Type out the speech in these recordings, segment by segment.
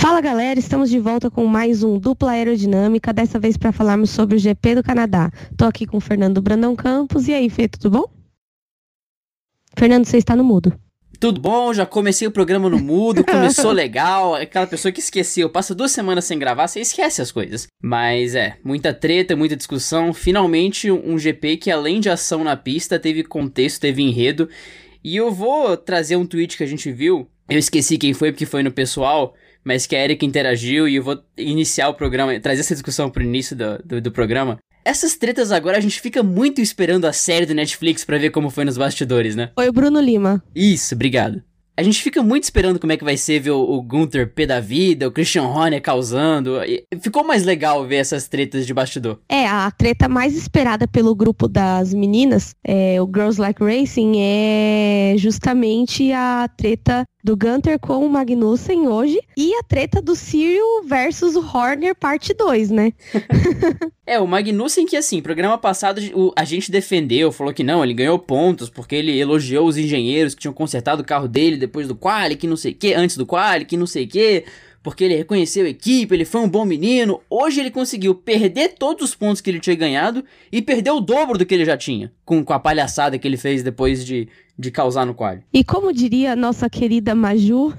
Fala galera, estamos de volta com mais um Dupla Aerodinâmica, dessa vez para falarmos sobre o GP do Canadá. Tô aqui com o Fernando Brandão Campos. E aí, Fê, tudo bom? Fernando, você está no mudo. Tudo bom? Já comecei o programa no mudo, começou legal. Aquela pessoa que esqueceu, passa duas semanas sem gravar, você esquece as coisas. Mas é, muita treta, muita discussão. Finalmente um GP que além de ação na pista, teve contexto, teve enredo. E eu vou trazer um tweet que a gente viu. Eu esqueci quem foi porque foi no pessoal mas que a Erika interagiu e eu vou iniciar o programa, trazer essa discussão pro início do, do, do programa. Essas tretas agora a gente fica muito esperando a série do Netflix para ver como foi nos bastidores, né? Foi o Bruno Lima. Isso, obrigado. A gente fica muito esperando como é que vai ser ver o, o Gunther pé da vida, o Christian Horner causando. Ficou mais legal ver essas tretas de bastidor. É, a treta mais esperada pelo grupo das meninas, é, o Girls Like Racing, é justamente a treta do Gunter com o Magnussen hoje e a treta do Cyril versus o Horner parte 2, né? é, o Magnussen que assim, programa passado a gente defendeu, falou que não, ele ganhou pontos porque ele elogiou os engenheiros que tinham consertado o carro dele depois do quali, que não sei o que, antes do quali, que não sei o que porque ele reconheceu a equipe, ele foi um bom menino. Hoje ele conseguiu perder todos os pontos que ele tinha ganhado e perder o dobro do que ele já tinha, com, com a palhaçada que ele fez depois de, de causar no quadro. E como diria a nossa querida Maju,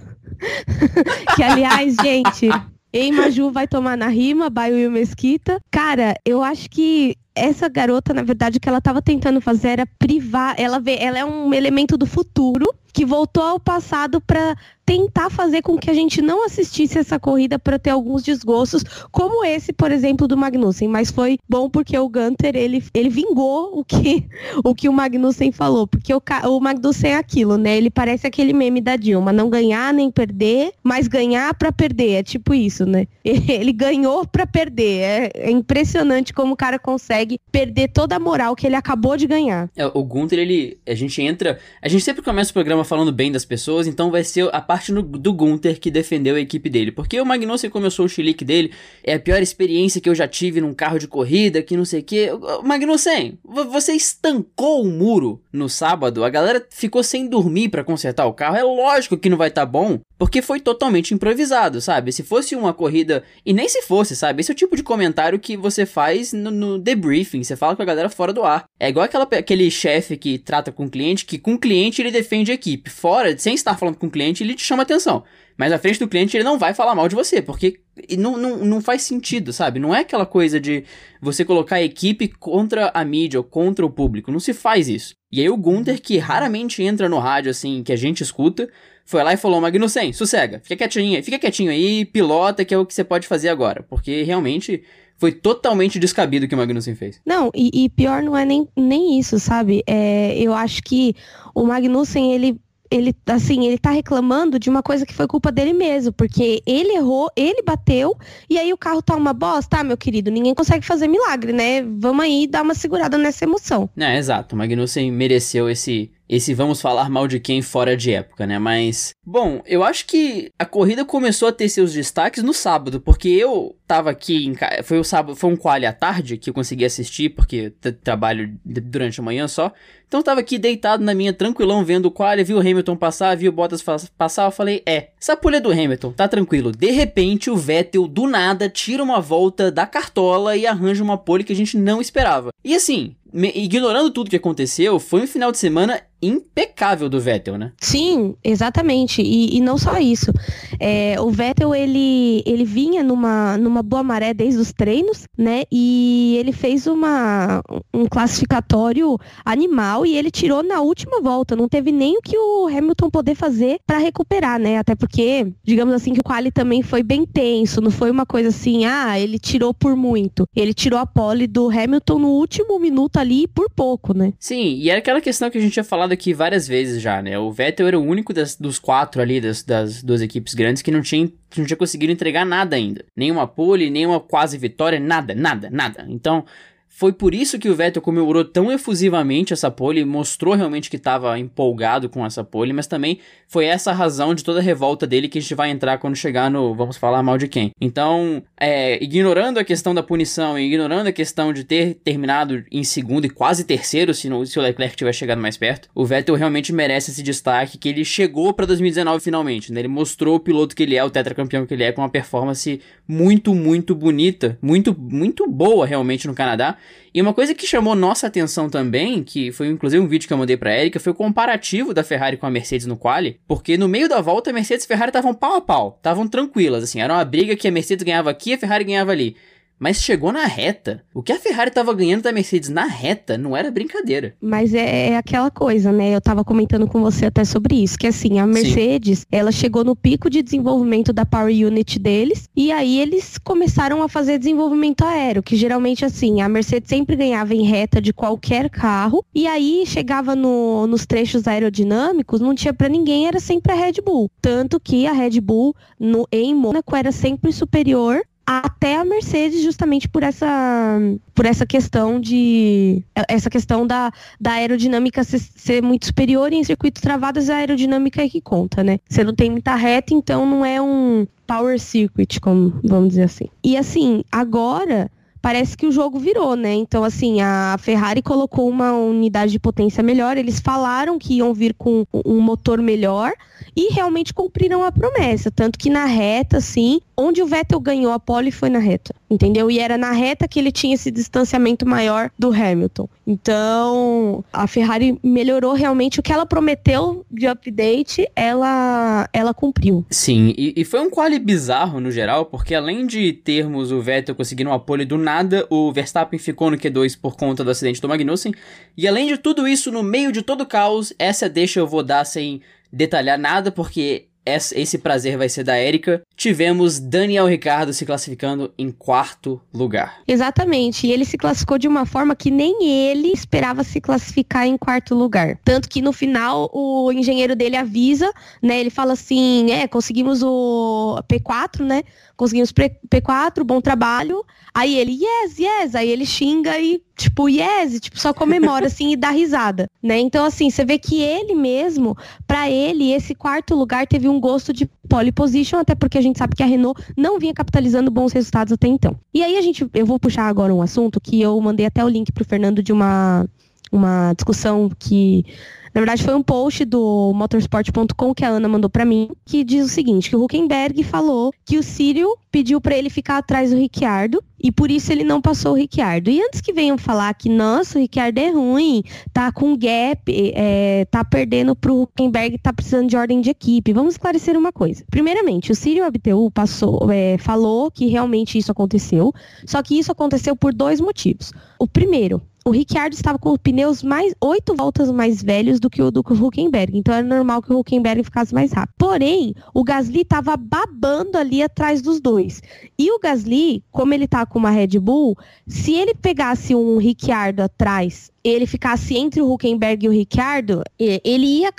que aliás, gente, em Maju vai tomar na rima, Baio e Mesquita. Cara, eu acho que essa garota, na verdade, o que ela estava tentando fazer era privar. Ela vê, ela é um elemento do futuro que voltou ao passado para tentar fazer com que a gente não assistisse essa corrida para ter alguns desgostos, como esse, por exemplo, do Magnussen. Mas foi bom porque o Gunter ele, ele vingou o que o que o Magnussen falou, porque o, o Magnussen é aquilo, né? Ele parece aquele meme da Dilma, não ganhar nem perder, mas ganhar para perder, é tipo isso, né? Ele ganhou para perder. É, é, impressionante como o cara consegue perder toda a moral que ele acabou de ganhar. É, o Gunter, ele, a gente entra, a gente sempre começa o programa falando bem das pessoas, então vai ser a parte no, do Gunther que defendeu a equipe dele. Porque o Magnussen começou o chilique dele, é a pior experiência que eu já tive num carro de corrida, que não sei o que. Magnussen, você estancou o muro no sábado, a galera ficou sem dormir para consertar o carro. É lógico que não vai estar tá bom, porque foi totalmente improvisado, sabe? Se fosse uma corrida, e nem se fosse, sabe? Esse é o tipo de comentário que você faz no, no debriefing, você fala com a galera fora do ar. É igual aquela, aquele chefe que trata com o cliente, que com o cliente ele defende a equipe. Fora, sem estar falando com o cliente, ele te chama atenção. Mas na frente do cliente ele não vai falar mal de você, porque não, não, não faz sentido, sabe? Não é aquela coisa de você colocar a equipe contra a mídia ou contra o público. Não se faz isso. E aí o Gunther, que raramente entra no rádio, assim, que a gente escuta, foi lá e falou, Magnussen, sossega, fica quietinho, fica quietinho aí, pilota, que é o que você pode fazer agora. Porque realmente foi totalmente descabido o que o Magnussen fez. Não, e, e pior não é nem, nem isso, sabe? É, eu acho que o Magnussen, ele ele, assim, ele tá reclamando de uma coisa que foi culpa dele mesmo, porque ele errou, ele bateu, e aí o carro tá uma bosta, ah, meu querido, ninguém consegue fazer milagre, né? Vamos aí dar uma segurada nessa emoção. É, exato, o Magnussen mereceu esse, esse vamos falar mal de quem fora de época, né? Mas, bom, eu acho que a corrida começou a ter seus destaques no sábado, porque eu tava aqui em foi o sábado, foi um quali à tarde que eu consegui assistir, porque trabalho durante a manhã só. Então eu tava aqui deitado na minha, tranquilão, vendo o quali, vi o Hamilton passar, vi o Bottas passar, eu falei, é, essa pulha do Hamilton, tá tranquilo. De repente, o Vettel, do nada, tira uma volta da cartola e arranja uma pole que a gente não esperava. E assim, ignorando tudo que aconteceu, foi um final de semana impecável do Vettel, né? Sim, exatamente. E, e não só isso. É, o Vettel, ele, ele vinha numa, numa boa maré desde os treinos, né? E ele fez uma, um classificatório animal e ele tirou na última volta. Não teve nem o que o Hamilton poder fazer para recuperar, né? Até porque, digamos assim, que o quali também foi bem tenso. Não foi uma coisa assim, ah, ele tirou por muito. Ele tirou a pole do Hamilton no último minuto ali por pouco, né? Sim, e era aquela questão que a gente tinha falado aqui várias vezes já, né? O Vettel era o único das, dos quatro ali, das, das duas equipes grandes, que não tinha, não tinha conseguido entregar nada ainda. Nenhuma pole, nenhuma quase vitória, nada, nada, nada. Então, foi por isso que o Vettel comemorou tão efusivamente essa pole, mostrou realmente que estava empolgado com essa pole, mas também foi essa a razão de toda a revolta dele que a gente vai entrar quando chegar no vamos falar mal de quem. Então, é, ignorando a questão da punição e ignorando a questão de ter terminado em segundo e quase terceiro, se, no, se o Leclerc tiver chegado mais perto, o Vettel realmente merece esse destaque que ele chegou para 2019 finalmente. Né? Ele mostrou o piloto que ele é, o tetracampeão que ele é, com uma performance muito, muito bonita, muito, muito boa realmente no Canadá. E uma coisa que chamou nossa atenção também, que foi inclusive um vídeo que eu mandei pra Erika, foi o comparativo da Ferrari com a Mercedes no quali, porque no meio da volta a Mercedes e a Ferrari estavam pau a pau, estavam tranquilas, assim, era uma briga que a Mercedes ganhava aqui e a Ferrari ganhava ali. Mas chegou na reta. O que a Ferrari estava ganhando da Mercedes na reta não era brincadeira. Mas é, é, aquela coisa, né? Eu tava comentando com você até sobre isso, que assim, a Mercedes, Sim. ela chegou no pico de desenvolvimento da Power Unit deles, e aí eles começaram a fazer desenvolvimento aéreo, que geralmente assim, a Mercedes sempre ganhava em reta de qualquer carro, e aí chegava no, nos trechos aerodinâmicos, não tinha para ninguém, era sempre a Red Bull. Tanto que a Red Bull no, em Mônaco era sempre superior até a Mercedes justamente por essa por essa questão de essa questão da, da aerodinâmica ser, ser muito superior e em circuitos travados a aerodinâmica é que conta, né? Você não tem muita reta, então não é um power circuit, como vamos dizer assim. E assim, agora parece que o jogo virou, né? Então, assim, a Ferrari colocou uma unidade de potência melhor, eles falaram que iam vir com um motor melhor e realmente cumpriram a promessa. Tanto que na reta, assim, onde o Vettel ganhou a pole foi na reta, entendeu? E era na reta que ele tinha esse distanciamento maior do Hamilton. Então, a Ferrari melhorou realmente o que ela prometeu de update, ela, ela cumpriu. Sim, e, e foi um quali bizarro no geral, porque além de termos o Vettel conseguindo uma pole do nada, o Verstappen ficou no Q2 por conta do acidente do Magnussen. E além de tudo isso, no meio de todo o caos, essa deixa eu vou dar sem detalhar nada, porque esse prazer vai ser da Érica. Tivemos Daniel Ricardo se classificando em quarto lugar. Exatamente, e ele se classificou de uma forma que nem ele esperava se classificar em quarto lugar. Tanto que no final o engenheiro dele avisa, né? Ele fala assim: é, conseguimos o P4, né? Conseguimos P4, bom trabalho. Aí ele, yes, yes. Aí ele xinga e, tipo, yes, tipo, só comemora, assim, e dá risada, né? Então, assim, você vê que ele mesmo, para ele, esse quarto lugar teve um gosto de pole position, até porque a gente sabe que a Renault não vinha capitalizando bons resultados até então. E aí a gente, eu vou puxar agora um assunto que eu mandei até o link pro Fernando de uma, uma discussão que na verdade, foi um post do motorsport.com que a Ana mandou para mim, que diz o seguinte, que o Huckenberg falou que o Círio pediu para ele ficar atrás do Ricciardo e por isso ele não passou o Ricciardo. E antes que venham falar que, nossa, o Ricciardo é ruim, tá com gap, é, tá perdendo pro Huckenberg, tá precisando de ordem de equipe, vamos esclarecer uma coisa. Primeiramente, o Círio Abteu passou, é, falou que realmente isso aconteceu, só que isso aconteceu por dois motivos. O primeiro, o Ricciardo estava com pneus mais oito voltas mais velhos do que o do Huckenberg. Então era normal que o Huckenberg ficasse mais rápido. Porém, o Gasly estava babando ali atrás dos dois. E o Gasly, como ele tá com uma Red Bull, se ele pegasse um Ricciardo atrás, ele ficasse entre o Huckenberg e o Ricciardo, ele ia,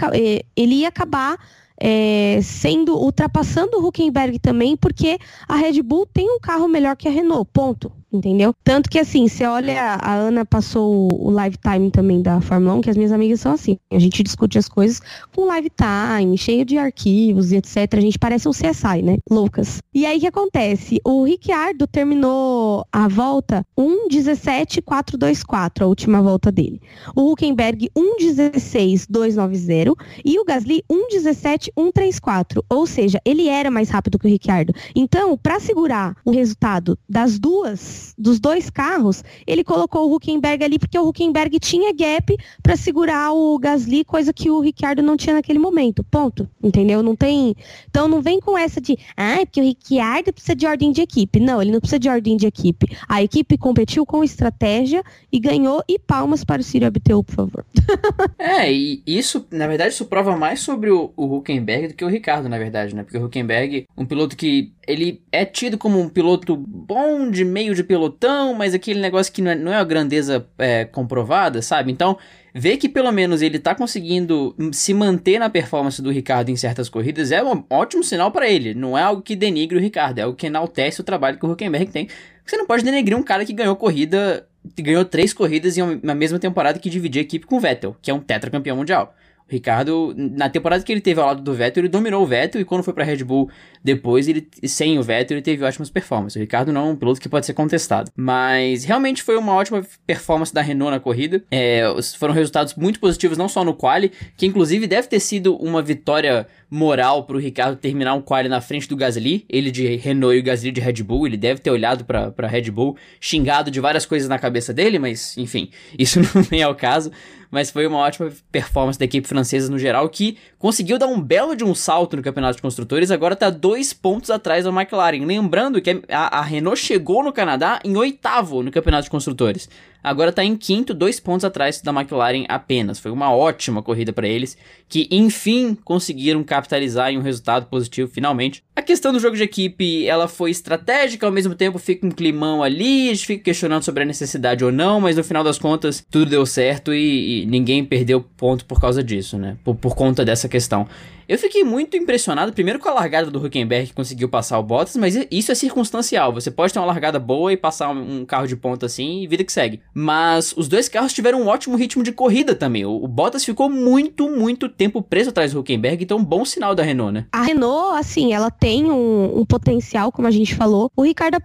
ele ia acabar é, sendo ultrapassando o Huckenberg também, porque a Red Bull tem um carro melhor que a Renault, ponto entendeu? Tanto que assim, você olha, a Ana passou o lifetime também da Fórmula 1, que as minhas amigas são assim, a gente discute as coisas com lifetime, cheio de arquivos e etc. A gente parece um CSI, né? Loucas. E aí o que acontece? O Ricciardo terminou a volta 1.17.424, a última volta dele. O Huckenberg 1.16.290 e o Gasly 1.17.134. Ou seja, ele era mais rápido que o Ricciardo. Então, para segurar o resultado das duas dos dois carros, ele colocou o Huckenberg ali porque o Huckenberg tinha gap para segurar o Gasly, coisa que o Ricciardo não tinha naquele momento. Ponto. Entendeu? Não tem. Então não vem com essa de, ah, porque o Ricciardo precisa de ordem de equipe. Não, ele não precisa de ordem de equipe. A equipe competiu com estratégia e ganhou e palmas para o Ciro Abteu, por favor. é, e isso, na verdade, isso prova mais sobre o, o Huckenberg do que o Ricardo, na verdade, né? Porque o Huckenberg, um piloto que ele é tido como um piloto bom de meio de pelotão, mas aquele negócio que não é, não é uma grandeza é, comprovada, sabe? Então, ver que pelo menos ele tá conseguindo se manter na performance do Ricardo em certas corridas é um ótimo sinal para ele. Não é algo que denigre o Ricardo, é algo que enaltece o trabalho que o Huckenberg tem. Você não pode denegrir um cara que ganhou corrida ganhou três corridas em uma mesma temporada que dividia a equipe com o Vettel, que é um tetracampeão mundial. Ricardo, na temporada que ele teve ao lado do Vettel, ele dominou o Vettel e quando foi para Red Bull depois, ele sem o Vettel, ele teve ótimas performances. O Ricardo não é um piloto que pode ser contestado. Mas realmente foi uma ótima performance da Renault na corrida. É, foram resultados muito positivos, não só no quali, que inclusive deve ter sido uma vitória moral pro Ricardo terminar um quali na frente do Gasly, ele de Renault e o Gasly de Red Bull, ele deve ter olhado pra Red Bull, xingado de várias coisas na cabeça dele, mas enfim, isso não vem ao caso mas foi uma ótima performance da equipe francesa no geral, que conseguiu dar um belo de um salto no campeonato de construtores, agora tá dois pontos atrás da McLaren. Lembrando que a, a Renault chegou no Canadá em oitavo no campeonato de construtores agora está em quinto, dois pontos atrás da McLaren apenas. Foi uma ótima corrida para eles, que enfim conseguiram capitalizar em um resultado positivo finalmente. A questão do jogo de equipe, ela foi estratégica, ao mesmo tempo fica um climão ali, a gente fica questionando sobre a necessidade ou não, mas no final das contas tudo deu certo e, e ninguém perdeu ponto por causa disso, né? Por, por conta dessa questão. Eu fiquei muito impressionado, primeiro com a largada do Huckenberg que conseguiu passar o Bottas, mas isso é circunstancial. Você pode ter uma largada boa e passar um carro de ponta assim e vida que segue. Mas os dois carros tiveram um ótimo ritmo de corrida também. O, Bottas ficou muito, muito tempo preso atrás do Huckenberg, então um bom sinal da Renault, né? A Renault, assim, ela tem um, um potencial, como a gente falou. O Ricardo,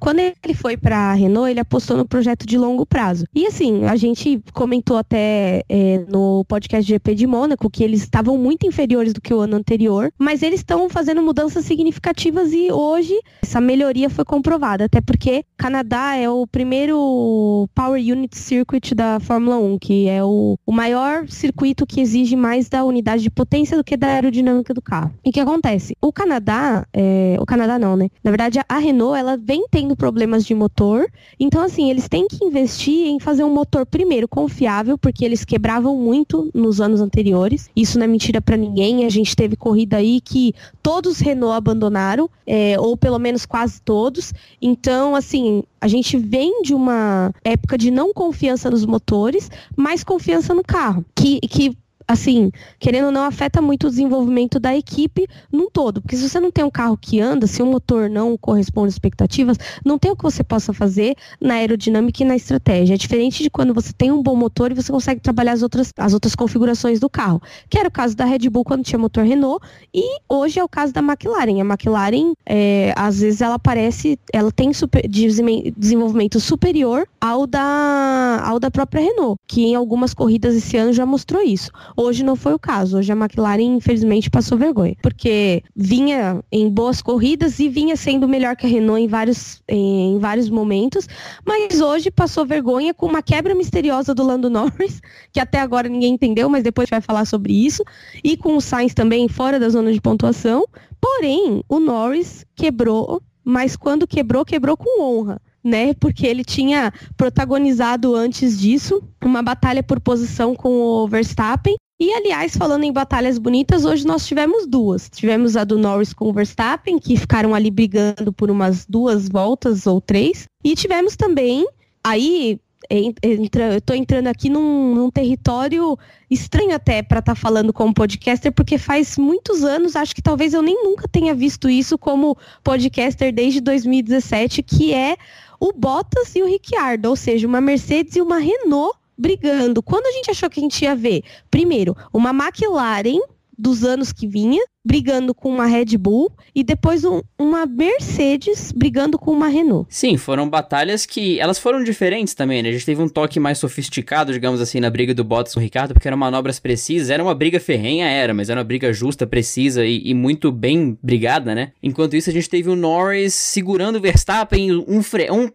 quando ele foi para Renault, ele apostou no projeto de longo prazo. E assim, a gente comentou até é, no podcast GP de Mônaco que eles estavam muito inferiores do que o ano anterior, mas eles estão fazendo mudanças significativas e hoje essa melhoria foi comprovada, até porque Canadá é o primeiro Power Unit Circuit da Fórmula 1, que é o, o maior circuito que exige mais da unidade de potência do que da aerodinâmica do carro. E o que acontece? O Canadá, é, o Canadá não, né? Na verdade, a Renault, ela vem tendo problemas de motor, então assim, eles têm que investir em fazer um motor primeiro confiável, porque eles quebravam muito nos anos anteriores. Isso não é mentira para ninguém, a gente teve corrida aí que todos Renault abandonaram, é, ou pelo menos quase todos. Então, assim, a gente vem de uma época de não confiança nos motores, mas confiança no carro. Que, que assim, querendo ou não, afeta muito o desenvolvimento da equipe num todo. Porque se você não tem um carro que anda, se o motor não corresponde às expectativas, não tem o que você possa fazer na aerodinâmica e na estratégia. É diferente de quando você tem um bom motor e você consegue trabalhar as outras, as outras configurações do carro. Que era o caso da Red Bull quando tinha motor Renault, e hoje é o caso da McLaren. A McLaren, é, às vezes, ela parece, ela tem super, desenvolvimento superior ao da, ao da própria Renault, que em algumas corridas esse ano já mostrou isso. Hoje não foi o caso. Hoje a McLaren, infelizmente, passou vergonha. Porque vinha em boas corridas e vinha sendo melhor que a Renault em vários, em vários momentos. Mas hoje passou vergonha com uma quebra misteriosa do Lando Norris, que até agora ninguém entendeu, mas depois vai falar sobre isso. E com o Sainz também fora da zona de pontuação. Porém, o Norris quebrou, mas quando quebrou, quebrou com honra né? Porque ele tinha protagonizado antes disso uma batalha por posição com o Verstappen. E, aliás, falando em batalhas bonitas, hoje nós tivemos duas. Tivemos a do Norris com o Verstappen, que ficaram ali brigando por umas duas voltas ou três. E tivemos também, aí, entra, eu tô entrando aqui num, num território estranho até para estar tá falando como podcaster, porque faz muitos anos, acho que talvez eu nem nunca tenha visto isso como podcaster desde 2017, que é o Bottas e o Ricciardo, ou seja, uma Mercedes e uma Renault brigando. Quando a gente achou que a gente ia ver, primeiro, uma McLaren dos anos que vinha, brigando com uma Red Bull, e depois um, uma Mercedes brigando com uma Renault. Sim, foram batalhas que elas foram diferentes também, né? A gente teve um toque mais sofisticado, digamos assim, na briga do Bottas com o Ricardo, porque eram manobras precisas, era uma briga ferrenha, era, mas era uma briga justa, precisa e, e muito bem brigada, né? Enquanto isso, a gente teve o Norris segurando o Verstappen, um, fre um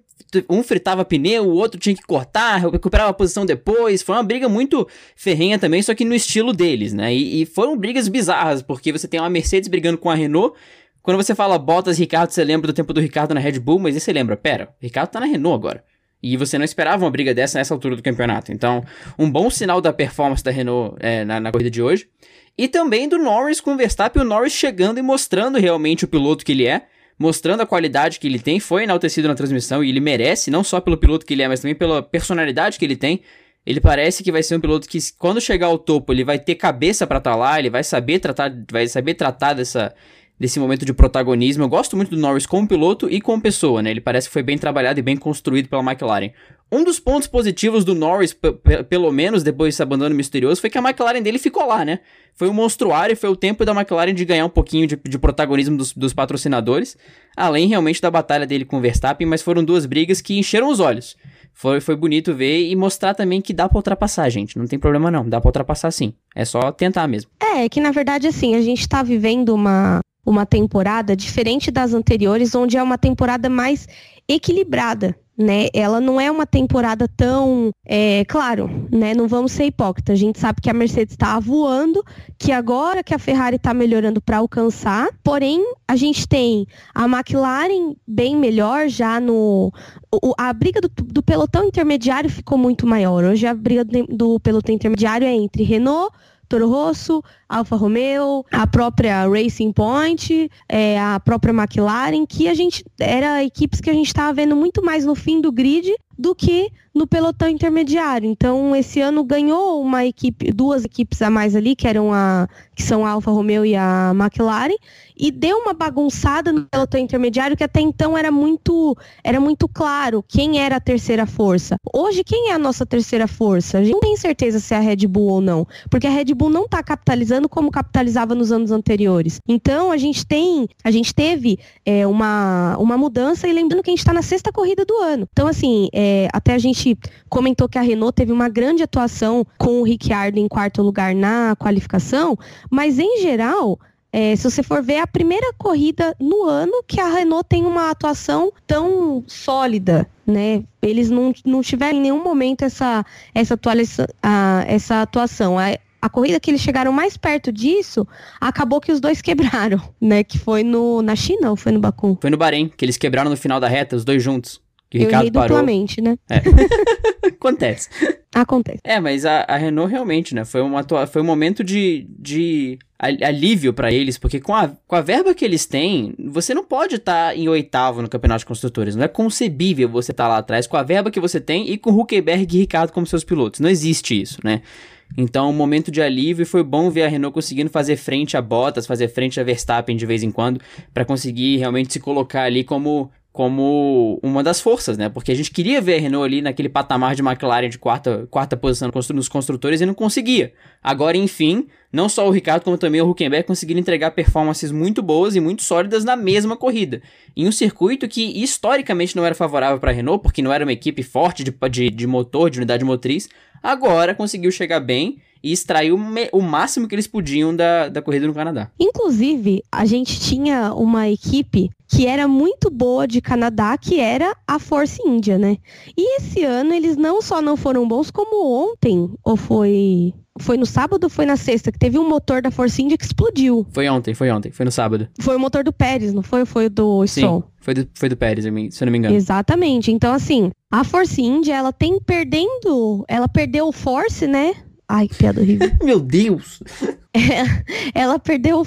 um fritava pneu, o outro tinha que cortar, recuperava a posição depois. Foi uma briga muito ferrenha também, só que no estilo deles, né? E, e foram brigas bizarras, porque você tem uma Mercedes brigando com a Renault. Quando você fala Bottas e Ricardo, você lembra do tempo do Ricardo na Red Bull, mas aí você lembra, pera, o Ricardo tá na Renault agora. E você não esperava uma briga dessa nessa altura do campeonato. Então, um bom sinal da performance da Renault é, na, na corrida de hoje. E também do Norris com o Verstappen, o Norris chegando e mostrando realmente o piloto que ele é mostrando a qualidade que ele tem, foi enaltecido na transmissão e ele merece, não só pelo piloto que ele é, mas também pela personalidade que ele tem. Ele parece que vai ser um piloto que, quando chegar ao topo, ele vai ter cabeça para estar tá lá, ele vai saber tratar, vai saber tratar dessa, desse momento de protagonismo. Eu gosto muito do Norris como piloto e como pessoa, né? Ele parece que foi bem trabalhado e bem construído pela McLaren. Um dos pontos positivos do Norris, pelo menos depois desse abandono misterioso, foi que a McLaren dele ficou lá, né? Foi um monstruário e foi o tempo da McLaren de ganhar um pouquinho de, de protagonismo dos, dos, patrocinadores, além realmente da batalha dele com o Verstappen, mas foram duas brigas que encheram os olhos. Foi, foi bonito ver e mostrar também que dá pra ultrapassar, gente. Não tem problema não, dá pra ultrapassar sim. É só tentar mesmo. É, que na verdade, assim, a gente tá vivendo uma, uma temporada diferente das anteriores, onde é uma temporada mais equilibrada né? Ela não é uma temporada tão, é, claro, né? Não vamos ser hipócritas. A gente sabe que a Mercedes está voando, que agora que a Ferrari está melhorando para alcançar. Porém, a gente tem a McLaren bem melhor já no o, a briga do, do, pelotão intermediário ficou muito maior. Hoje a briga do, do pelotão intermediário é entre Renault Toro Rosso, Alfa Romeo, a própria Racing Point, é, a própria McLaren, que a gente era equipes que a gente estava vendo muito mais no fim do grid do que no pelotão intermediário. Então, esse ano ganhou uma equipe, duas equipes a mais ali, que eram a que são a Alfa Romeo e a McLaren, e deu uma bagunçada no pelotão intermediário que até então era muito era muito claro quem era a terceira força. Hoje, quem é a nossa terceira força? A gente não tem certeza se é a Red Bull ou não, porque a Red Bull não está capitalizando como capitalizava nos anos anteriores. Então, a gente tem, a gente teve é, uma, uma mudança e lembrando que a gente está na sexta corrida do ano. Então, assim, é, até a gente comentou que a Renault teve uma grande atuação com o Ricciardo em quarto lugar na qualificação, mas em geral, é, se você for ver é a primeira corrida no ano que a Renault tem uma atuação tão sólida, né? Eles não, não tiveram em nenhum momento essa, essa, a, essa atuação. A, a corrida que eles chegaram mais perto disso, acabou que os dois quebraram, né? Que foi no, na China ou foi no Baku? Foi no Bahrein, que eles quebraram no final da reta, os dois juntos. Que o Ricardo parou. duplamente, né? É. Acontece. Acontece. É, mas a, a, Renault realmente, né? Foi, uma, foi um momento de, de alívio para eles, porque com a, com a verba que eles têm, você não pode estar tá em oitavo no Campeonato de Construtores. Não é concebível você estar tá lá atrás com a verba que você tem e com Huckenberg e Ricardo como seus pilotos. Não existe isso, né? Então, um momento de alívio e foi bom ver a Renault conseguindo fazer frente a Bottas, fazer frente a Verstappen de vez em quando, para conseguir realmente se colocar ali como como uma das forças, né? Porque a gente queria ver a Renault ali naquele patamar de McLaren de quarta, quarta posição nos construtores e não conseguia. Agora, enfim, não só o Ricardo, como também o Huckenberg conseguiram entregar performances muito boas e muito sólidas na mesma corrida. Em um circuito que historicamente não era favorável para a Renault, porque não era uma equipe forte de, de, de motor, de unidade motriz, agora conseguiu chegar bem e extrair o, o, máximo que eles podiam da, da corrida no Canadá. Inclusive, a gente tinha uma equipe que era muito boa de Canadá, que era a Force India, né? E esse ano eles não só não foram bons, como ontem, ou foi foi no sábado ou foi na sexta? Que teve um motor da Force India que explodiu. Foi ontem, foi ontem, foi no sábado. Foi o motor do Pérez, não foi? Foi do Stroll? Sim, foi do, foi do Pérez, se eu não me engano. Exatamente. Então, assim, a Force India, ela tem perdendo. Ela perdeu o Force, né? Ai, que piada horrível. Meu Deus! Ela perdeu o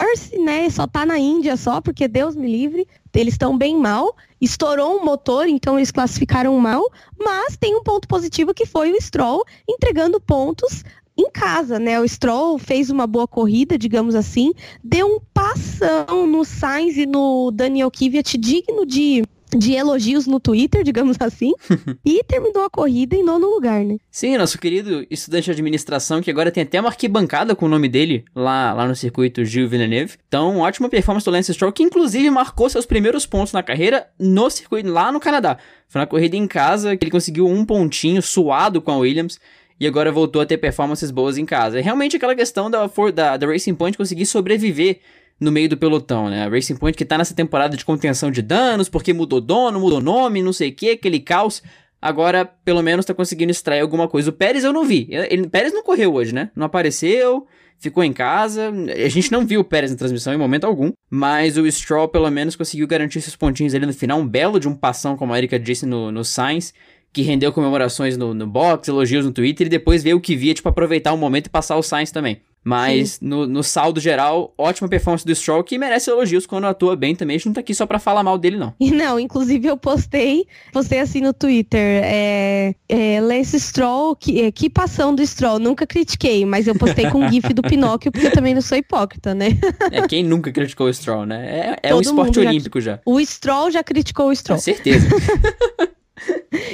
Force, né? Só tá na Índia só, porque Deus me livre. Eles estão bem mal. Estourou um motor, então eles classificaram mal. Mas tem um ponto positivo que foi o Stroll entregando pontos em casa, né? O Stroll fez uma boa corrida, digamos assim, deu um passão no Sainz e no Daniel Kvyat digno de de elogios no Twitter, digamos assim, e terminou a corrida em nono lugar, né? Sim, nosso querido estudante de administração, que agora tem até uma arquibancada com o nome dele lá, lá no circuito Gil Villeneuve. Então, ótima performance do Lance Stroll, que inclusive marcou seus primeiros pontos na carreira no circuito lá no Canadá. Foi na corrida em casa que ele conseguiu um pontinho suado com a Williams e agora voltou a ter performances boas em casa. É realmente aquela questão da, da, da Racing Point conseguir sobreviver no meio do pelotão, né? A Racing Point que tá nessa temporada de contenção de danos, porque mudou dono, mudou nome, não sei o que, aquele caos. Agora, pelo menos, tá conseguindo extrair alguma coisa. O Pérez eu não vi. Ele, Pérez não correu hoje, né? Não apareceu, ficou em casa. A gente não viu o Pérez na transmissão em momento algum. Mas o Stroll, pelo menos, conseguiu garantir esses pontinhos ali no final. Um belo de um passão, como a Erika disse no, no Sainz. Que rendeu comemorações no, no box, elogios no Twitter. E depois veio o que via, tipo, aproveitar o momento e passar o Sainz também. Mas no, no, saldo geral, ótima performance do Stroll, que merece elogios quando atua bem também. A gente não tá aqui só pra falar mal dele, não. E não, inclusive eu postei, postei assim no Twitter, é, é, Lance Stroll, que, é, que passão do Stroll, nunca critiquei, mas eu postei com o gif do Pinóquio, porque eu também não sou hipócrita, né? é, quem nunca criticou o Stroll, né? É, é um esporte olímpico já, já. O Stroll já criticou o Stroll. Com certeza.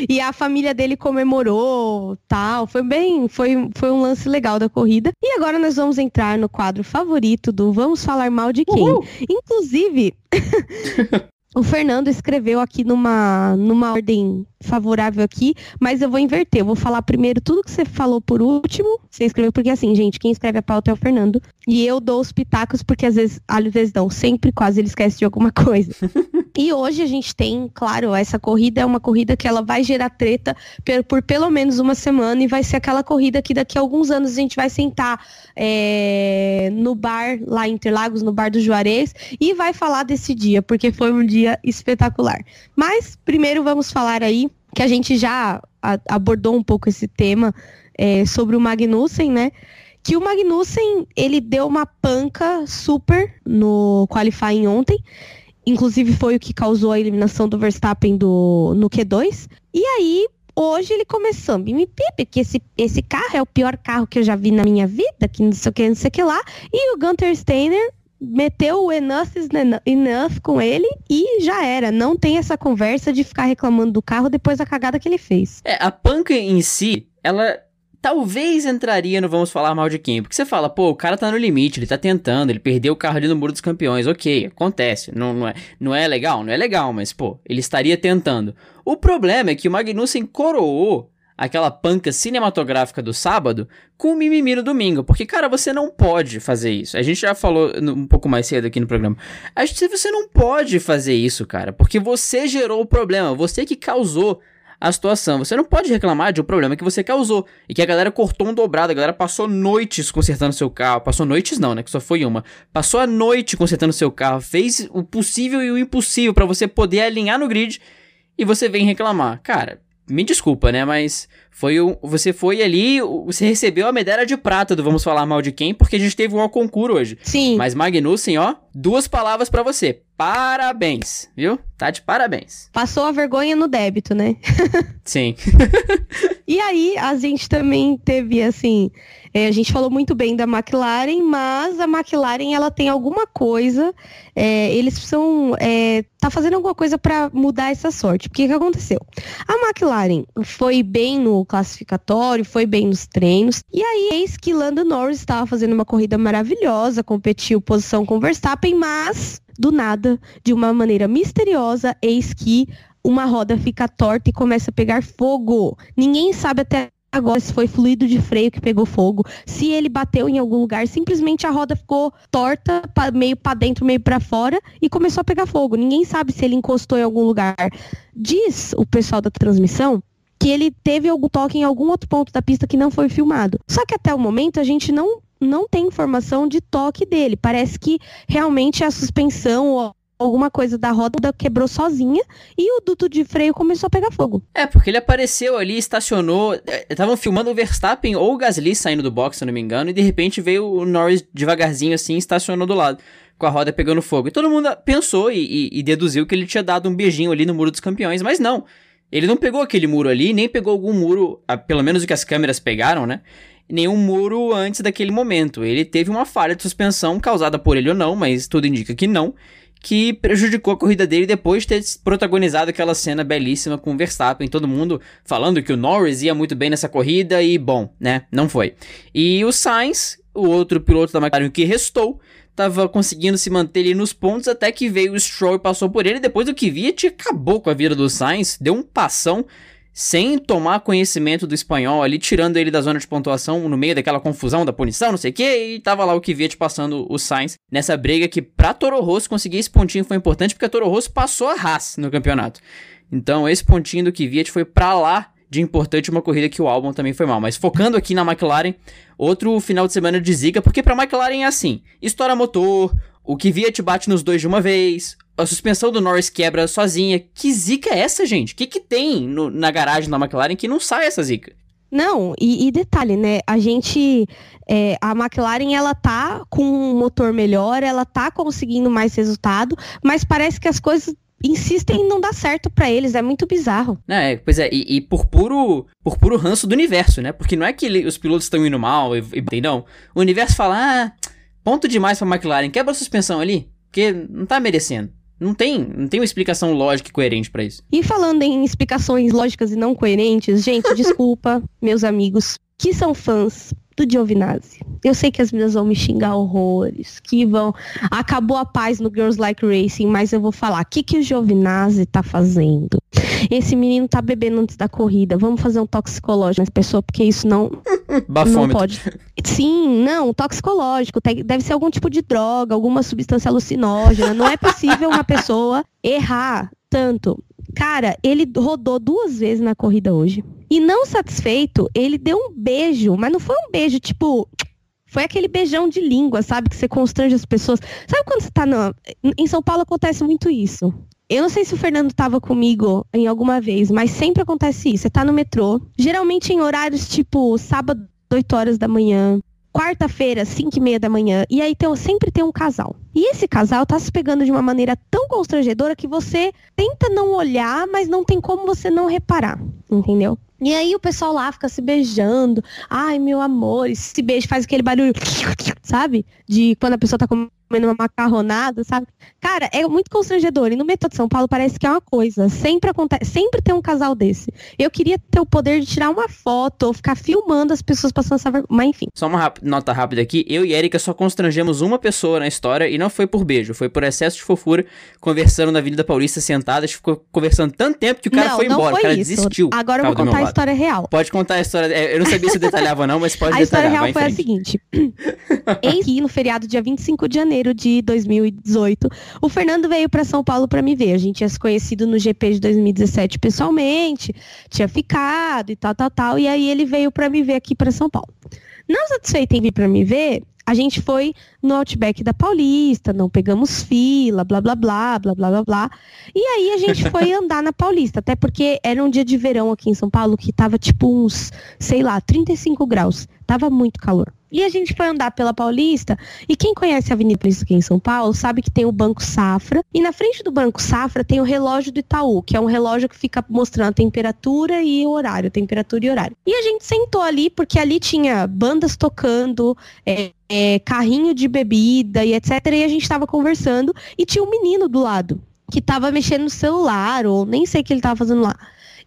e a família dele comemorou, tal. Foi bem, foi, foi um lance legal da corrida. E agora nós vamos entrar no quadro favorito do Vamos Falar Mal de Quem. Uhul. Inclusive, o Fernando escreveu aqui numa, numa ordem favorável aqui, mas eu vou inverter. Eu vou falar primeiro tudo que você falou por último. Você escreveu, porque assim, gente, quem escreve a pauta é o Fernando. E eu dou os pitacos, porque às vezes, às vezes não, sempre quase ele esquece de alguma coisa. e hoje a gente tem, claro, essa corrida é uma corrida que ela vai gerar treta por, por pelo menos uma semana e vai ser aquela corrida que daqui a alguns anos a gente vai sentar é, no bar lá em Interlagos, no bar do Juarez, e vai falar desse dia, porque foi um dia espetacular. Mas primeiro vamos falar aí que a gente já abordou um pouco esse tema é, sobre o Magnussen, né? Que o Magnussen, ele deu uma panca super no qualifying ontem. Inclusive foi o que causou a eliminação do Verstappen do, no Q2. E aí, hoje ele começou a me pipe, que esse, esse carro é o pior carro que eu já vi na minha vida, que não sei o que, não sei o que lá. E o Gunter Steiner meteu o enough is enough com ele e já era. Não tem essa conversa de ficar reclamando do carro depois da cagada que ele fez. É, a panca em si, ela talvez entraria no vamos falar mal de quem. Porque você fala, pô, o cara tá no limite, ele tá tentando, ele perdeu o carro ali no Muro dos Campeões. Ok, acontece. Não, não, é, não é legal? Não é legal, mas, pô, ele estaria tentando. O problema é que o Magnussen coroou aquela panca cinematográfica do sábado com o mimimi no domingo. Porque, cara, você não pode fazer isso. A gente já falou um pouco mais cedo aqui no programa. Acho que você não pode fazer isso, cara. Porque você gerou o problema. Você que causou a situação. Você não pode reclamar de um problema que você causou. E que a galera cortou um dobrado. A galera passou noites consertando seu carro. Passou noites não, né? Que só foi uma. Passou a noite consertando seu carro. Fez o possível e o impossível para você poder alinhar no grid. E você vem reclamar. Cara, me desculpa, né? Mas foi um, você foi ali, você recebeu a medalha de prata do Vamos Falar Mal de Quem, porque a gente teve um concurso hoje. Sim. Mas Magnussen, ó, duas palavras para você. Parabéns, viu? Tá de parabéns. Passou a vergonha no débito, né? Sim. e aí, a gente também teve, assim, é, a gente falou muito bem da McLaren, mas a McLaren ela tem alguma coisa, é, eles precisam é, tá fazendo alguma coisa para mudar essa sorte. Porque que aconteceu? A McLaren foi bem no classificatório, foi bem nos treinos, e aí eis que Lando Norris estava fazendo uma corrida maravilhosa, competiu posição com Verstappen, mas do nada, de uma maneira misteriosa, eis que uma roda fica torta e começa a pegar fogo. Ninguém sabe até agora se foi fluido de freio que pegou fogo, se ele bateu em algum lugar, simplesmente a roda ficou torta, meio para dentro, meio para fora e começou a pegar fogo. Ninguém sabe se ele encostou em algum lugar. Diz o pessoal da transmissão que ele teve algum toque em algum outro ponto da pista que não foi filmado. Só que até o momento a gente não não tem informação de toque dele. Parece que realmente a suspensão alguma coisa da roda quebrou sozinha e o duto de freio começou a pegar fogo. É, porque ele apareceu ali, estacionou. Estavam filmando o Verstappen ou o Gasly saindo do box, se não me engano, e de repente veio o Norris devagarzinho assim, estacionou do lado, com a roda pegando fogo. E todo mundo pensou e, e, e deduziu que ele tinha dado um beijinho ali no muro dos campeões, mas não. Ele não pegou aquele muro ali, nem pegou algum muro, pelo menos o que as câmeras pegaram, né? Nenhum muro antes daquele momento. Ele teve uma falha de suspensão causada por ele ou não, mas tudo indica que não que prejudicou a corrida dele depois de ter protagonizado aquela cena belíssima com o Verstappen, todo mundo falando que o Norris ia muito bem nessa corrida e, bom, né, não foi. E o Sainz, o outro piloto da McLaren que restou, estava conseguindo se manter ali nos pontos até que veio o Stroll e passou por ele, depois do que via, acabou com a vida do Sainz, deu um passão sem tomar conhecimento do espanhol ali, tirando ele da zona de pontuação no meio daquela confusão da punição, não sei o que, e tava lá o Kvyat passando o Sainz nessa briga que pra Toro Rosso conseguir esse pontinho foi importante porque a Toro Rosso passou a Haas no campeonato. Então esse pontinho do Kvyat foi pra lá de importante uma corrida que o álbum também foi mal. Mas focando aqui na McLaren, outro final de semana de zica, porque pra McLaren é assim, estoura motor, o Kvyat bate nos dois de uma vez, a suspensão do Norris quebra sozinha. Que zica é essa, gente? O que, que tem no, na garagem da McLaren que não sai essa zica? Não, e, e detalhe, né? A gente é, a McLaren ela tá com um motor melhor, ela tá conseguindo mais resultado, mas parece que as coisas insistem em não dar certo para eles, é muito bizarro. É, pois é, e, e, por puro por puro ranço do universo, né? Porque não é que ele, os pilotos estão indo mal, e, e, não. O universo fala, ah, ponto demais pra McLaren, quebra a suspensão ali, porque não tá merecendo. Não tem, não tem uma explicação lógica e coerente para isso. E falando em explicações lógicas e não coerentes, gente, desculpa, meus amigos, que são fãs do Giovinazzi. Eu sei que as meninas vão me xingar horrores, que vão. Acabou a paz no Girls Like Racing, mas eu vou falar. O que, que o Giovinazzi tá fazendo? Esse menino tá bebendo antes da corrida. Vamos fazer um toxicológico nessa pessoa, porque isso não. não pode. Sim, não, toxicológico. Deve ser algum tipo de droga, alguma substância alucinógena. Não é possível uma pessoa errar tanto. Cara, ele rodou duas vezes na corrida hoje. E não satisfeito, ele deu um beijo, mas não foi um beijo tipo. Foi aquele beijão de língua, sabe? Que você constrange as pessoas. Sabe quando você tá no... Em São Paulo acontece muito isso. Eu não sei se o Fernando estava comigo em alguma vez, mas sempre acontece isso. Você tá no metrô, geralmente em horários tipo sábado, 8 horas da manhã, quarta-feira, 5 e meia da manhã, e aí tem, sempre tem um casal. E esse casal tá se pegando de uma maneira tão constrangedora que você tenta não olhar, mas não tem como você não reparar, entendeu? E aí o pessoal lá fica se beijando. Ai, meu amor, esse beijo faz aquele barulho, sabe? De quando a pessoa tá comendo comendo uma macarronada, sabe? Cara, é muito constrangedor. E no metrô de São Paulo parece que é uma coisa. Sempre acontece, sempre tem um casal desse. Eu queria ter o poder de tirar uma foto ou ficar filmando as pessoas passando essa vergonha. Mas enfim. Só uma nota rápida aqui. Eu e Erika só constrangemos uma pessoa na história e não foi por beijo, foi por excesso de fofura, conversando na Avenida Paulista sentada. A gente ficou conversando tanto tempo que o cara não, foi embora. Foi o cara isso. desistiu. Agora eu vou contar a história real. Pode contar a história. É, eu não sabia se detalhava não, mas pode a detalhar. A história real foi a seguinte. em no feriado dia 25 de janeiro de 2000 2018, o Fernando veio para São Paulo para me ver. A gente tinha se conhecido no GP de 2017 pessoalmente, tinha ficado e tal, tal, tal. E aí ele veio para me ver aqui para São Paulo. Não satisfeito em vir para me ver, a gente foi no Outback da Paulista, não pegamos fila, blá blá blá, blá blá blá blá. E aí a gente foi andar na Paulista, até porque era um dia de verão aqui em São Paulo que tava tipo uns, sei lá, 35 graus. Tava muito calor. E a gente foi andar pela Paulista, e quem conhece a Avenida Paulista aqui em São Paulo sabe que tem o Banco Safra, e na frente do Banco Safra tem o relógio do Itaú, que é um relógio que fica mostrando a temperatura e o horário, temperatura e horário. E a gente sentou ali, porque ali tinha bandas tocando, é, é, carrinho de bebida e etc. E a gente estava conversando, e tinha um menino do lado, que estava mexendo no celular, ou nem sei o que ele estava fazendo lá.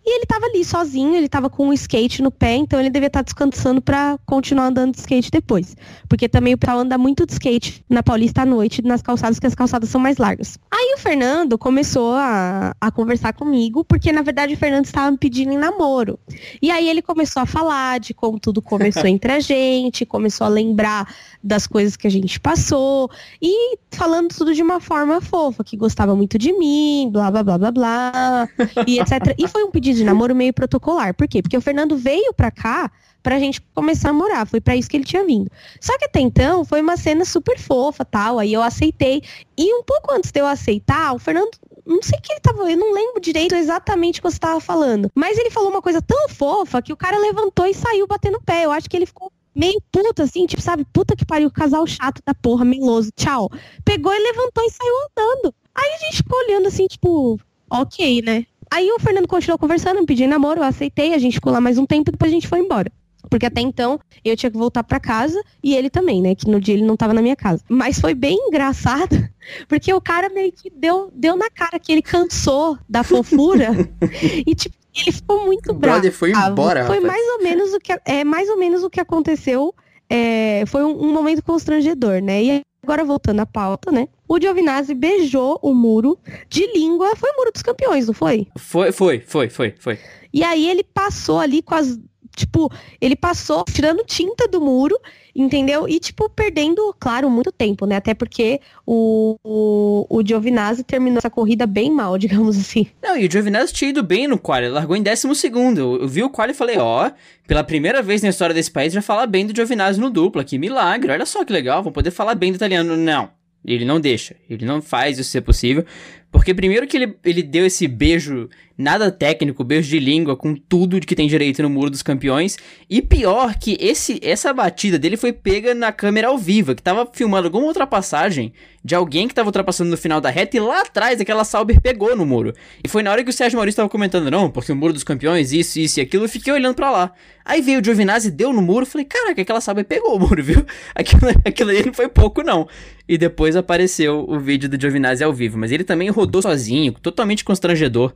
E ele tava ali sozinho, ele tava com um skate no pé, então ele devia estar tá descansando para continuar andando de skate depois. Porque também o pessoal anda muito de skate na Paulista à noite, nas calçadas, que as calçadas são mais largas. Aí o Fernando começou a, a conversar comigo, porque na verdade o Fernando estava me pedindo em namoro. E aí ele começou a falar de como tudo começou entre a gente, começou a lembrar das coisas que a gente passou, e falando tudo de uma forma fofa, que gostava muito de mim, blá blá blá blá blá, e etc. E foi um pedido de namoro meio protocolar. Por quê? Porque o Fernando veio pra cá pra gente começar a namorar. Foi para isso que ele tinha vindo. Só que até então foi uma cena super fofa, tal. Aí eu aceitei. E um pouco antes de eu aceitar, o Fernando não sei o que ele tava, eu não lembro direito exatamente o que você tava falando. Mas ele falou uma coisa tão fofa que o cara levantou e saiu batendo pé. Eu acho que ele ficou meio puta, assim, tipo, sabe, puta que pariu, casal chato da porra, meloso, tchau. Pegou e levantou e saiu andando. Aí a gente ficou olhando assim, tipo, ok, né? Aí o Fernando continuou conversando, me pediu namoro, eu aceitei, a gente ficou lá mais um tempo e depois a gente foi embora. Porque até então eu tinha que voltar para casa e ele também, né? Que no dia ele não tava na minha casa. Mas foi bem engraçado, porque o cara meio que deu, deu na cara que ele cansou da fofura e tipo, ele ficou muito bravo. foi embora. Foi mais ou menos o que é mais ou menos o que aconteceu. É, foi um, um momento constrangedor, né? E Agora voltando à pauta, né? O Giovinazzi beijou o muro de língua. Foi o muro dos campeões, não foi? Foi, foi, foi, foi, foi. E aí ele passou ali com as Tipo, ele passou tirando tinta do muro, entendeu? E, tipo, perdendo, claro, muito tempo, né? Até porque o, o, o Giovinazzi terminou essa corrida bem mal, digamos assim. Não, e o Giovinazzi tinha ido bem no quali, largou em décimo segundo. Eu, vi o quali e falei, ó, pela primeira vez na história desse país já falar bem do Giovinazzi no dupla, que milagre, olha só que legal, vamos poder falar bem do italiano. Não, ele não deixa, ele não faz isso ser possível, Porque primeiro que ele, ele deu esse beijo nada técnico, beijo de língua com tudo que tem direito no Muro dos Campeões. E pior que esse essa batida dele foi pega na câmera ao vivo, que tava filmando alguma ultrapassagem de alguém que tava ultrapassando no final da reta e lá atrás aquela Sauber pegou no muro. E foi na hora que o Sérgio Maurício tava comentando, não, porque o Muro dos Campeões, isso, isso e aquilo, eu fiquei olhando para lá. Aí veio o Giovinazzi, deu no muro, falei, caraca, aquela Sauber pegou o muro, viu? Aquilo, aquilo ali não foi pouco, não. E depois apareceu o vídeo do Giovinazzi ao vivo, mas ele também rodou sozinho, totalmente constrangedor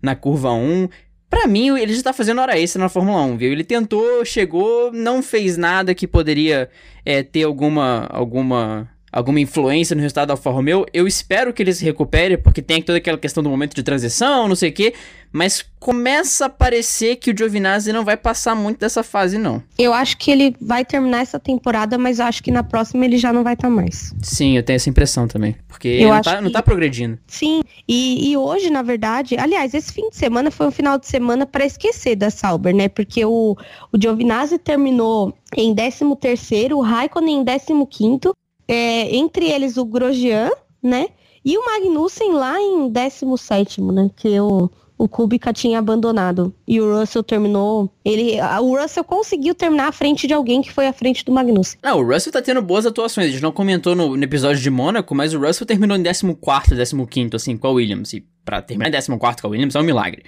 na curva 1. Pra mim, ele já tá fazendo hora extra na Fórmula 1, viu? Ele tentou, chegou, não fez nada que poderia é, ter alguma, alguma alguma influência no resultado da Alfa Romeo. Eu espero que ele se recupere, porque tem toda aquela questão do momento de transição, não sei o quê. Mas começa a parecer que o Giovinazzi não vai passar muito dessa fase, não. Eu acho que ele vai terminar essa temporada, mas eu acho que na próxima ele já não vai estar tá mais. Sim, eu tenho essa impressão também. Porque eu ele não tá, que... não tá progredindo. Sim, e, e hoje, na verdade, aliás, esse fim de semana foi um final de semana para esquecer da Sauber, né? Porque o, o Giovinazzi terminou em 13 terceiro, o Raikkonen em 15 quinto é, entre eles o Grosjean, né? E o Magnussen lá em 17, né? Que o, o Kubica tinha abandonado. E o Russell terminou. Ele, o Russell conseguiu terminar à frente de alguém que foi à frente do Magnussen. Não, o Russell tá tendo boas atuações. A gente não comentou no, no episódio de Mônaco, mas o Russell terminou em 14, 15, assim, com a Williams. E pra terminar em 14 com a Williams é um milagre.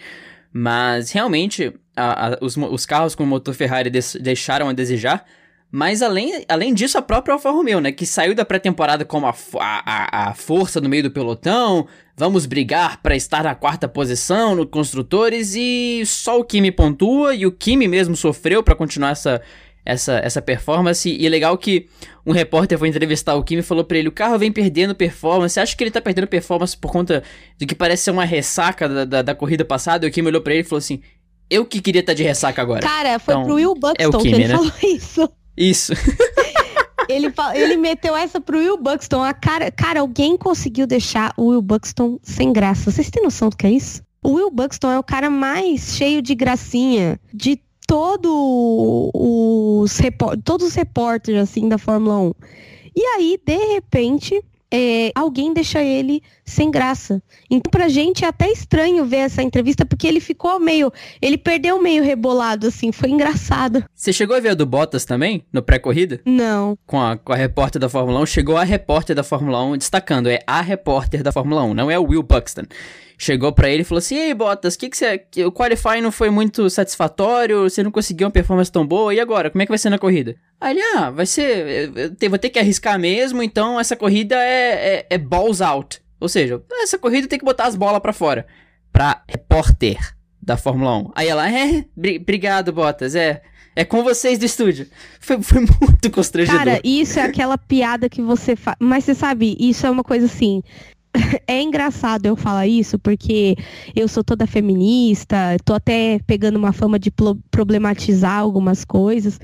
Mas realmente, a, a, os, os carros com o motor Ferrari deixaram a desejar. Mas além, além disso, a própria Alfa Romeo, né? Que saiu da pré-temporada como a, a, a força no meio do pelotão, vamos brigar para estar na quarta posição no construtores e só o Kimi pontua e o Kimi mesmo sofreu para continuar essa, essa, essa performance. E é legal que um repórter foi entrevistar o Kimi e falou para ele: o carro vem perdendo performance. Acha que ele tá perdendo performance por conta do que parece ser uma ressaca da, da, da corrida passada? E o Kimi olhou para ele e falou assim: eu que queria estar tá de ressaca agora. Cara, foi então, pro Will Buxton é o Kimi, que ele né? falou isso. Isso. ele, ele meteu essa pro Will Buxton. A cara, cara, alguém conseguiu deixar o Will Buxton sem graça. Vocês têm noção do que é isso? O Will Buxton é o cara mais cheio de gracinha de todo os todos os repórteres assim da Fórmula 1. E aí, de repente, é, alguém deixa ele sem graça. Então, pra gente é até estranho ver essa entrevista, porque ele ficou meio. Ele perdeu meio rebolado, assim, foi engraçado. Você chegou a ver a do Bottas também, no pré-corrida? Não. Com a, com a repórter da Fórmula 1. Chegou a repórter da Fórmula 1, destacando, é a repórter da Fórmula 1, não é o Will Buxton chegou para ele e falou assim: Ei, Bottas, que que você, o qualify não foi muito satisfatório, você não conseguiu uma performance tão boa, e agora? Como é que vai ser na corrida? Aí ele, ah, vai ser. Eu vou ter que arriscar mesmo, então essa corrida é, é, é balls out. Ou seja, essa corrida tem que botar as bolas para fora. Pra repórter da Fórmula 1. Aí ela, é, obrigado, Bottas, é. É com vocês do estúdio. Foi, foi muito constrangedor. Cara, isso é aquela piada que você faz. Mas você sabe, isso é uma coisa assim. é engraçado eu falar isso, porque eu sou toda feminista, tô até pegando uma fama de problematizar algumas coisas,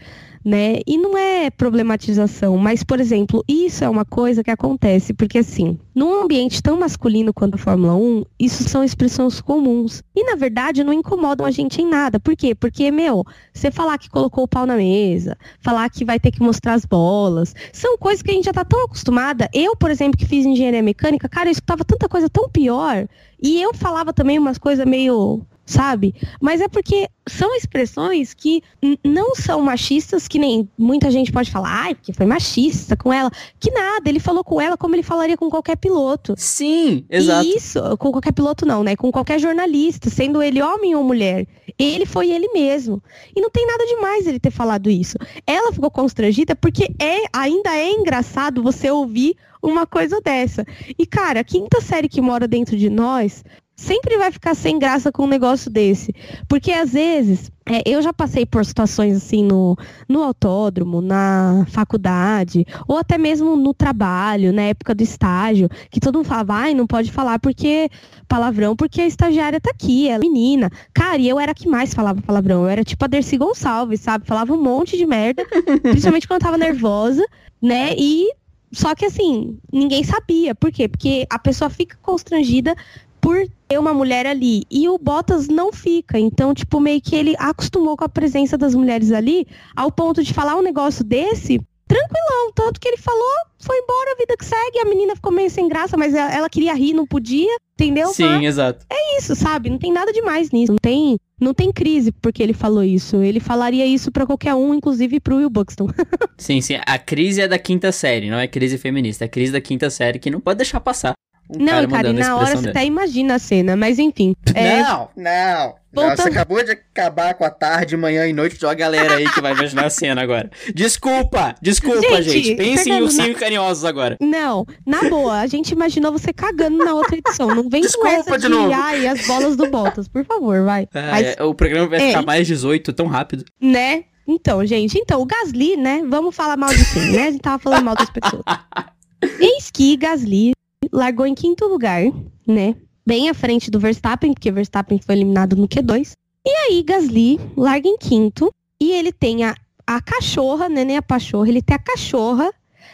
né? E não é problematização, mas, por exemplo, isso é uma coisa que acontece, porque assim, num ambiente tão masculino quanto a Fórmula 1, isso são expressões comuns. E, na verdade, não incomodam a gente em nada. Por quê? Porque, meu, você falar que colocou o pau na mesa, falar que vai ter que mostrar as bolas, são coisas que a gente já tá tão acostumada. Eu, por exemplo, que fiz engenharia mecânica, cara, eu escutava tanta coisa tão pior. E eu falava também umas coisas meio sabe? Mas é porque são expressões que não são machistas, que nem muita gente pode falar, ai, porque foi machista com ela. Que nada, ele falou com ela como ele falaria com qualquer piloto. Sim, exato. E isso, com qualquer piloto não, né? Com qualquer jornalista, sendo ele homem ou mulher. Ele foi ele mesmo. E não tem nada demais ele ter falado isso. Ela ficou constrangida porque é, ainda é engraçado você ouvir uma coisa dessa. E, cara, a quinta série que mora dentro de nós sempre vai ficar sem graça com um negócio desse. Porque às vezes, é, eu já passei por situações assim no, no autódromo, na faculdade, ou até mesmo no trabalho, na época do estágio, que todo mundo falava, ai, não pode falar porque palavrão, porque a estagiária tá aqui, ela é menina. Cara, e eu era a que mais falava palavrão. Eu era tipo a Dercy Gonçalves, sabe? Falava um monte de merda, principalmente quando eu tava nervosa, né? E só que assim, ninguém sabia. Por quê? Porque a pessoa fica constrangida por ter uma mulher ali. E o Bottas não fica. Então, tipo, meio que ele acostumou com a presença das mulheres ali, ao ponto de falar um negócio desse, tranquilão. Tanto que ele falou, foi embora, a vida que segue. A menina ficou meio sem graça, mas ela, queria rir, não podia. entendeu? Sim, Mas exato. É isso, sabe? Não tem nada demais nisso. Não tem, não tem crise porque ele falou isso. Ele falaria isso para qualquer um, inclusive pro Will Buxton. sim, sim. A crise é da quinta série, não é crise feminista. É a crise da quinta série que não pode deixar passar. Um não, cara, na hora você até imagina a cena, mas enfim. É... Não, não. Voltando... Você acabou de acabar com a tarde, manhã e noite de uma galera aí que vai imaginar a cena agora. Desculpa, desculpa, gente. gente. Pense em ursinhos na... carinhosos agora. Não, na boa, a gente imaginou você cagando na outra edição. Não vem desculpa com essa de, de novo. ai, as bolas do Bottas, por favor, vai. Ah, Mas... é, o programa vai ficar mais 18 tão rápido. Né? Então, gente, então, o Gasly, né? Vamos falar mal de quem, né? A gente tava falando mal das pessoas. Eis que Gasly largou em quinto lugar, né? Bem à frente do Verstappen, porque Verstappen foi eliminado no Q2. E aí, Gasly larga em quinto. E ele tem a, a cachorra, né? Nem a pachorra, ele tem a cachorra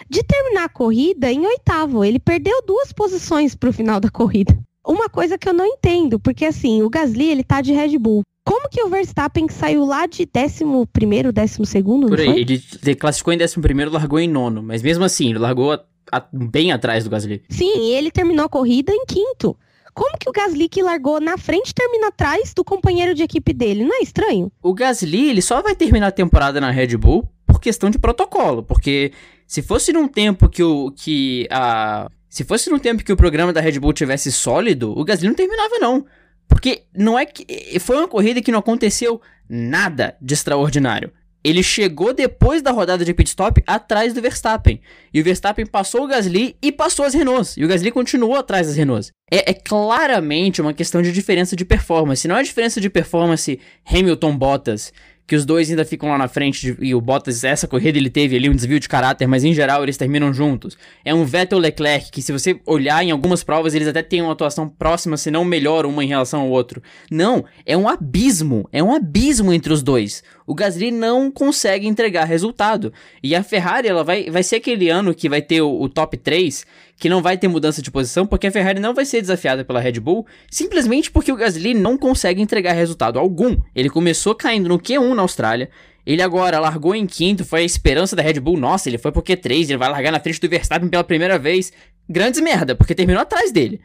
de terminar a corrida em oitavo. Ele perdeu duas posições pro final da corrida. Uma coisa que eu não entendo, porque assim, o Gasly, ele tá de Red Bull. Como que o Verstappen saiu lá de décimo primeiro, décimo segundo? Por aí, ele classificou em décimo primeiro, largou em nono. Mas mesmo assim, ele largou a, bem atrás do Gasly. Sim, ele terminou a corrida em quinto. Como que o Gasly que largou na frente termina atrás do companheiro de equipe dele? Não é estranho? O Gasly, ele só vai terminar a temporada na Red Bull por questão de protocolo, porque se fosse num tempo que o que a se fosse num tempo que o programa da Red Bull tivesse sólido, o Gasly não terminava não. Porque não é que foi uma corrida que não aconteceu nada de extraordinário ele chegou depois da rodada de pit stop atrás do Verstappen. E o Verstappen passou o Gasly e passou as Renaults. E o Gasly continuou atrás das Renaults. É, é claramente uma questão de diferença de performance. Não é diferença de performance Hamilton-Bottas que os dois ainda ficam lá na frente de, e o Bottas, essa corrida ele teve ali um desvio de caráter, mas em geral eles terminam juntos. É um Vettel Leclerc que se você olhar em algumas provas eles até têm uma atuação próxima, se não melhor uma em relação ao outro. Não, é um abismo, é um abismo entre os dois. O Gasly não consegue entregar resultado. E a Ferrari, ela vai, vai ser aquele ano que vai ter o, o top 3 que não vai ter mudança de posição, porque a Ferrari não vai ser desafiada pela Red Bull, simplesmente porque o Gasly não consegue entregar resultado algum. Ele começou caindo no Q1 na Austrália, ele agora largou em quinto, foi a esperança da Red Bull. Nossa, ele foi pro Q3, ele vai largar na frente do Verstappen pela primeira vez. Grandes merda, porque terminou atrás dele.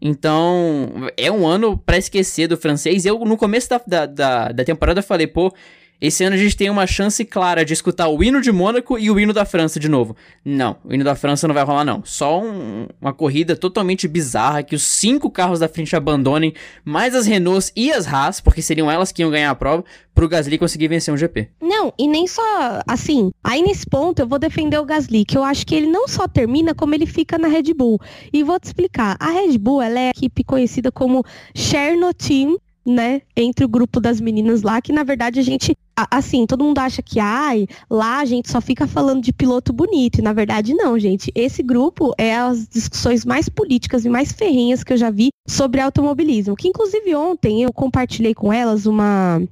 Então, é um ano para esquecer do francês. Eu, no começo da, da, da, da temporada, falei, pô, esse ano a gente tem uma chance clara de escutar o hino de Mônaco e o hino da França de novo. Não, o hino da França não vai rolar, não. Só um, uma corrida totalmente bizarra que os cinco carros da frente abandonem, mais as Renaults e as Haas, porque seriam elas que iam ganhar a prova, pro Gasly conseguir vencer um GP. Não, e nem só assim. Aí nesse ponto eu vou defender o Gasly, que eu acho que ele não só termina, como ele fica na Red Bull. E vou te explicar. A Red Bull, ela é a equipe conhecida como Cherno Team né, entre o grupo das meninas lá, que na verdade a gente, assim, todo mundo acha que, ai, lá a gente só fica falando de piloto bonito, e na verdade não, gente. Esse grupo é as discussões mais políticas e mais ferrenhas que eu já vi sobre automobilismo, que inclusive ontem eu compartilhei com elas uma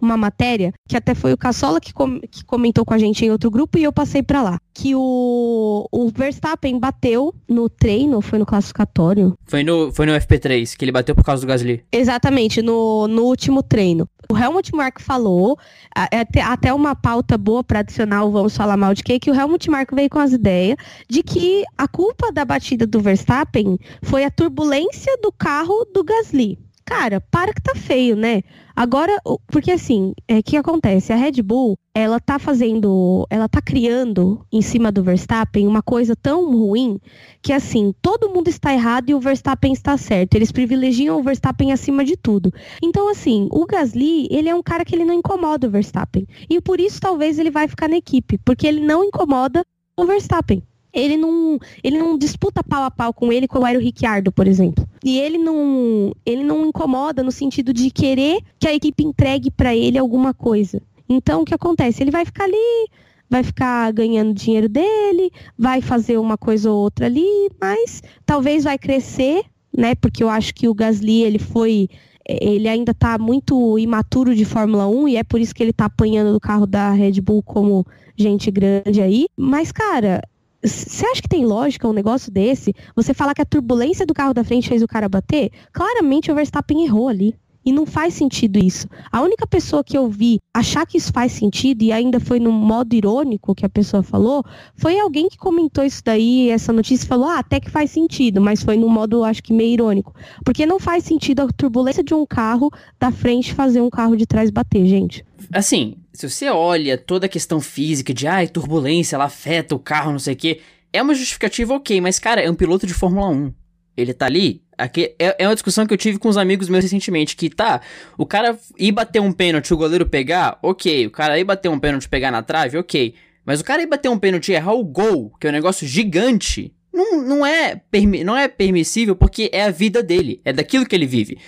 uma matéria, que até foi o Cassola que, com, que comentou com a gente em outro grupo e eu passei para lá. Que o, o Verstappen bateu no treino, foi no classificatório? Foi no, foi no FP3, que ele bateu por causa do Gasly. Exatamente, no, no último treino. O Helmut Marko falou, até, até uma pauta boa para adicionar o Vamos Falar Mal de Quem, que o Helmut Marko veio com as ideias de que a culpa da batida do Verstappen foi a turbulência do carro do Gasly. Cara, para que tá feio, né? Agora, porque assim, o é, que acontece? A Red Bull, ela tá fazendo, ela tá criando em cima do Verstappen uma coisa tão ruim que assim, todo mundo está errado e o Verstappen está certo. Eles privilegiam o Verstappen acima de tudo. Então, assim, o Gasly, ele é um cara que ele não incomoda o Verstappen. E por isso talvez ele vai ficar na equipe, porque ele não incomoda o Verstappen ele não, ele não disputa pau a pau com ele como era o Ricciardo, por exemplo. E ele não, ele não incomoda no sentido de querer que a equipe entregue para ele alguma coisa. Então, o que acontece? Ele vai ficar ali, vai ficar ganhando dinheiro dele, vai fazer uma coisa ou outra ali, mas talvez vai crescer, né? Porque eu acho que o Gasly, ele foi ele ainda está muito imaturo de Fórmula 1 e é por isso que ele está apanhando do carro da Red Bull como gente grande aí. Mas, cara, você acha que tem lógica um negócio desse? Você falar que a turbulência do carro da frente fez o cara bater? Claramente o Verstappen errou ali. E não faz sentido isso. A única pessoa que eu vi achar que isso faz sentido, e ainda foi no modo irônico que a pessoa falou, foi alguém que comentou isso daí, essa notícia, falou, ah, até que faz sentido, mas foi no modo, acho que meio irônico. Porque não faz sentido a turbulência de um carro da frente fazer um carro de trás bater, gente. Assim, se você olha toda a questão física de, ai, turbulência, ela afeta o carro, não sei o quê, é uma justificativa ok, mas, cara, é um piloto de Fórmula 1. Ele tá ali, Aqui é, é uma discussão que eu tive com os amigos meus recentemente, que tá, o cara ir bater um pênalti, o goleiro pegar, ok. O cara ir bater um pênalti pegar na trave, ok. Mas o cara ir bater um pênalti e errar o gol, que é um negócio gigante, não, não, é, não é permissível porque é a vida dele, é daquilo que ele vive.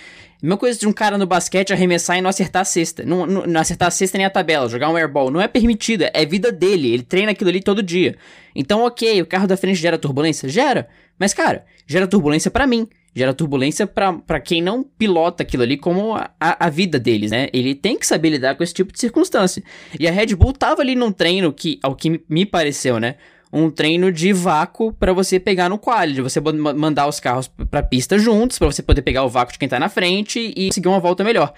Mesma coisa de um cara no basquete arremessar e não acertar a cesta. Não, não, não, acertar a cesta nem a tabela, jogar um airball. Não é permitido, é vida dele. Ele treina aquilo ali todo dia. Então, ok, o carro da frente gera turbulência? Gera. Mas, cara, gera turbulência para mim gera turbulência para quem não pilota aquilo ali como a, a, vida deles, né? Ele tem que saber lidar com esse tipo de circunstância. E a Red Bull tava ali num treino que, ao que me pareceu, né? Um treino de vácuo para você pegar no quali, de você mandar os carros pra pista juntos, para você poder pegar o vácuo de quem tá na frente e seguir uma volta melhor.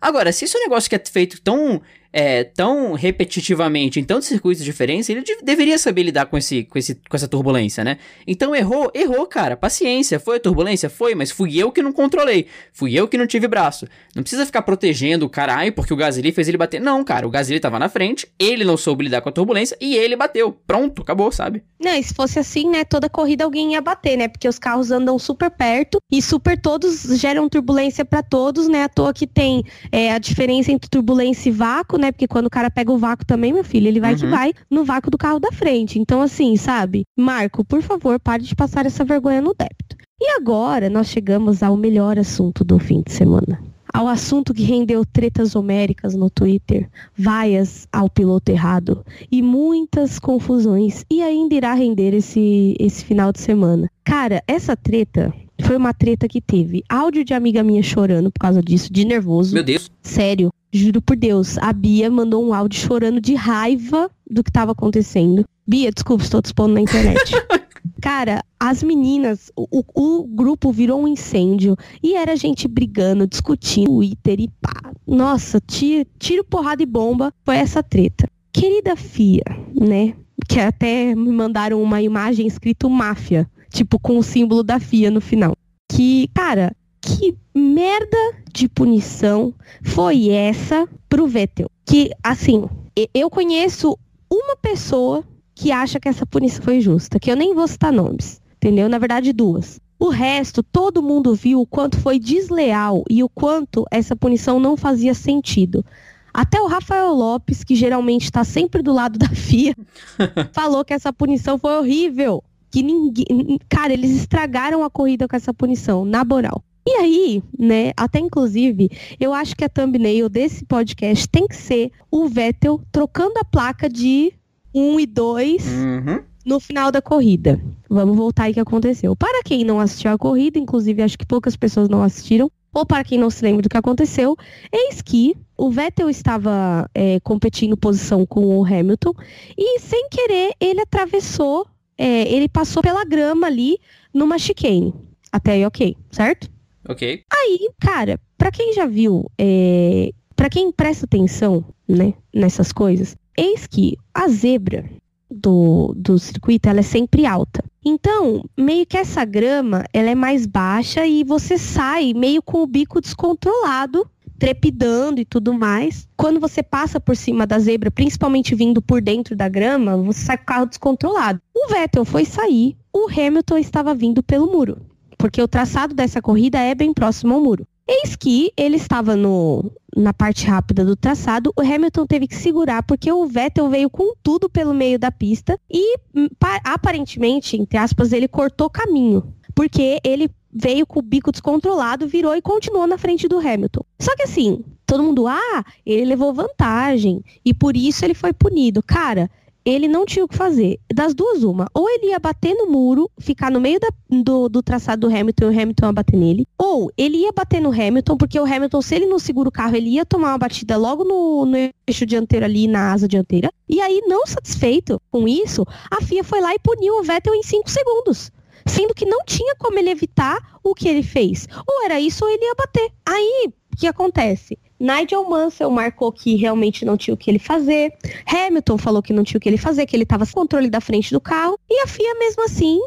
Agora, se isso é um negócio que é feito tão é, tão repetitivamente em tantos circuitos diferentes, ele de deveria saber lidar com, esse, com, esse, com essa turbulência, né? Então errou, errou, cara. Paciência. Foi a turbulência? Foi, mas fui eu que não controlei. Fui eu que não tive braço. Não precisa ficar protegendo o cara, ai, porque o Gasly fez ele bater. Não, cara, o Gasly tava na frente, ele não soube lidar com a turbulência e ele bateu. Pronto, acabou, sabe? Não, e se fosse assim, né, toda corrida alguém ia bater, né? Porque os carros andam super perto e super todos geram turbulência para todos, né? À toa que tem é, a diferença entre turbulência e vácuo, né? Porque quando o cara pega o vácuo também, meu filho, ele vai uhum. que vai no vácuo do carro da frente. Então, assim, sabe? Marco, por favor, pare de passar essa vergonha no débito. E agora nós chegamos ao melhor assunto do fim de semana. Ao assunto que rendeu tretas homéricas no Twitter, vaias ao piloto errado e muitas confusões. E ainda irá render esse, esse final de semana. Cara, essa treta foi uma treta que teve áudio de amiga minha chorando por causa disso, de nervoso. Meu Deus. Sério. Juro por Deus, a Bia mandou um áudio chorando de raiva do que estava acontecendo. Bia, desculpa, estou te expondo na internet. Cara, as meninas, o, o, grupo virou um incêndio e era gente brigando, discutindo, Twitter e pá. Nossa, tiro, tiro, porrada e bomba, foi essa treta. Querida Fia, né? Que até me mandaram uma imagem escrito máfia, tipo com o símbolo da Fia no final. Que, cara, que merda de punição foi essa pro Vettel? Que, assim, eu conheço uma pessoa que acha que essa punição foi justa, que eu nem vou citar nomes, entendeu? Na verdade, duas. O resto, todo mundo viu o quanto foi desleal e o quanto essa punição não fazia sentido. Até o Rafael Lopes, que geralmente está sempre do lado da FIA, falou que essa punição foi horrível. Que ninguém. Cara, eles estragaram a corrida com essa punição, na moral. E aí, né, até inclusive, eu acho que a thumbnail desse podcast tem que ser o Vettel trocando a placa de 1 e 2 uhum. no final da corrida. Vamos voltar aí que aconteceu. Para quem não assistiu a corrida, inclusive acho que poucas pessoas não assistiram, ou para quem não se lembra do que aconteceu, eis que o Vettel estava é, competindo posição com o Hamilton e, sem querer, ele atravessou, é, ele passou pela grama ali numa chicane. Até aí, ok, certo? Ok. Aí, cara, para quem já viu, é, para quem presta atenção, né, nessas coisas, eis que a zebra do, do circuito, ela é sempre alta. Então, meio que essa grama, ela é mais baixa e você sai meio com o bico descontrolado, trepidando e tudo mais. Quando você passa por cima da zebra, principalmente vindo por dentro da grama, você sai com o carro descontrolado. O Vettel foi sair, o Hamilton estava vindo pelo muro porque o traçado dessa corrida é bem próximo ao muro. Eis que ele estava no, na parte rápida do traçado, o Hamilton teve que segurar porque o Vettel veio com tudo pelo meio da pista e hum, aparentemente, entre aspas, ele cortou caminho, porque ele veio com o bico descontrolado, virou e continuou na frente do Hamilton. Só que assim, todo mundo, ah, ele levou vantagem e por isso ele foi punido. Cara, ele não tinha o que fazer. Das duas, uma. Ou ele ia bater no muro, ficar no meio da, do, do, traçado do Hamilton e o Hamilton ia bater nele. Ou ele ia bater no Hamilton, porque o Hamilton, se ele não segura o carro, ele ia tomar uma batida logo no, no eixo dianteiro ali, na asa dianteira. E aí, não satisfeito com isso, a FIA foi lá e puniu o Vettel em 5 segundos. Sendo que não tinha como ele evitar o que ele fez. Ou era isso ou ele ia bater. Aí, que acontece? Nigel Mansell marcou que realmente não tinha o que ele fazer. Hamilton falou que não tinha o que ele fazer, que ele estava sem controle da frente do carro. E a FIA, mesmo assim,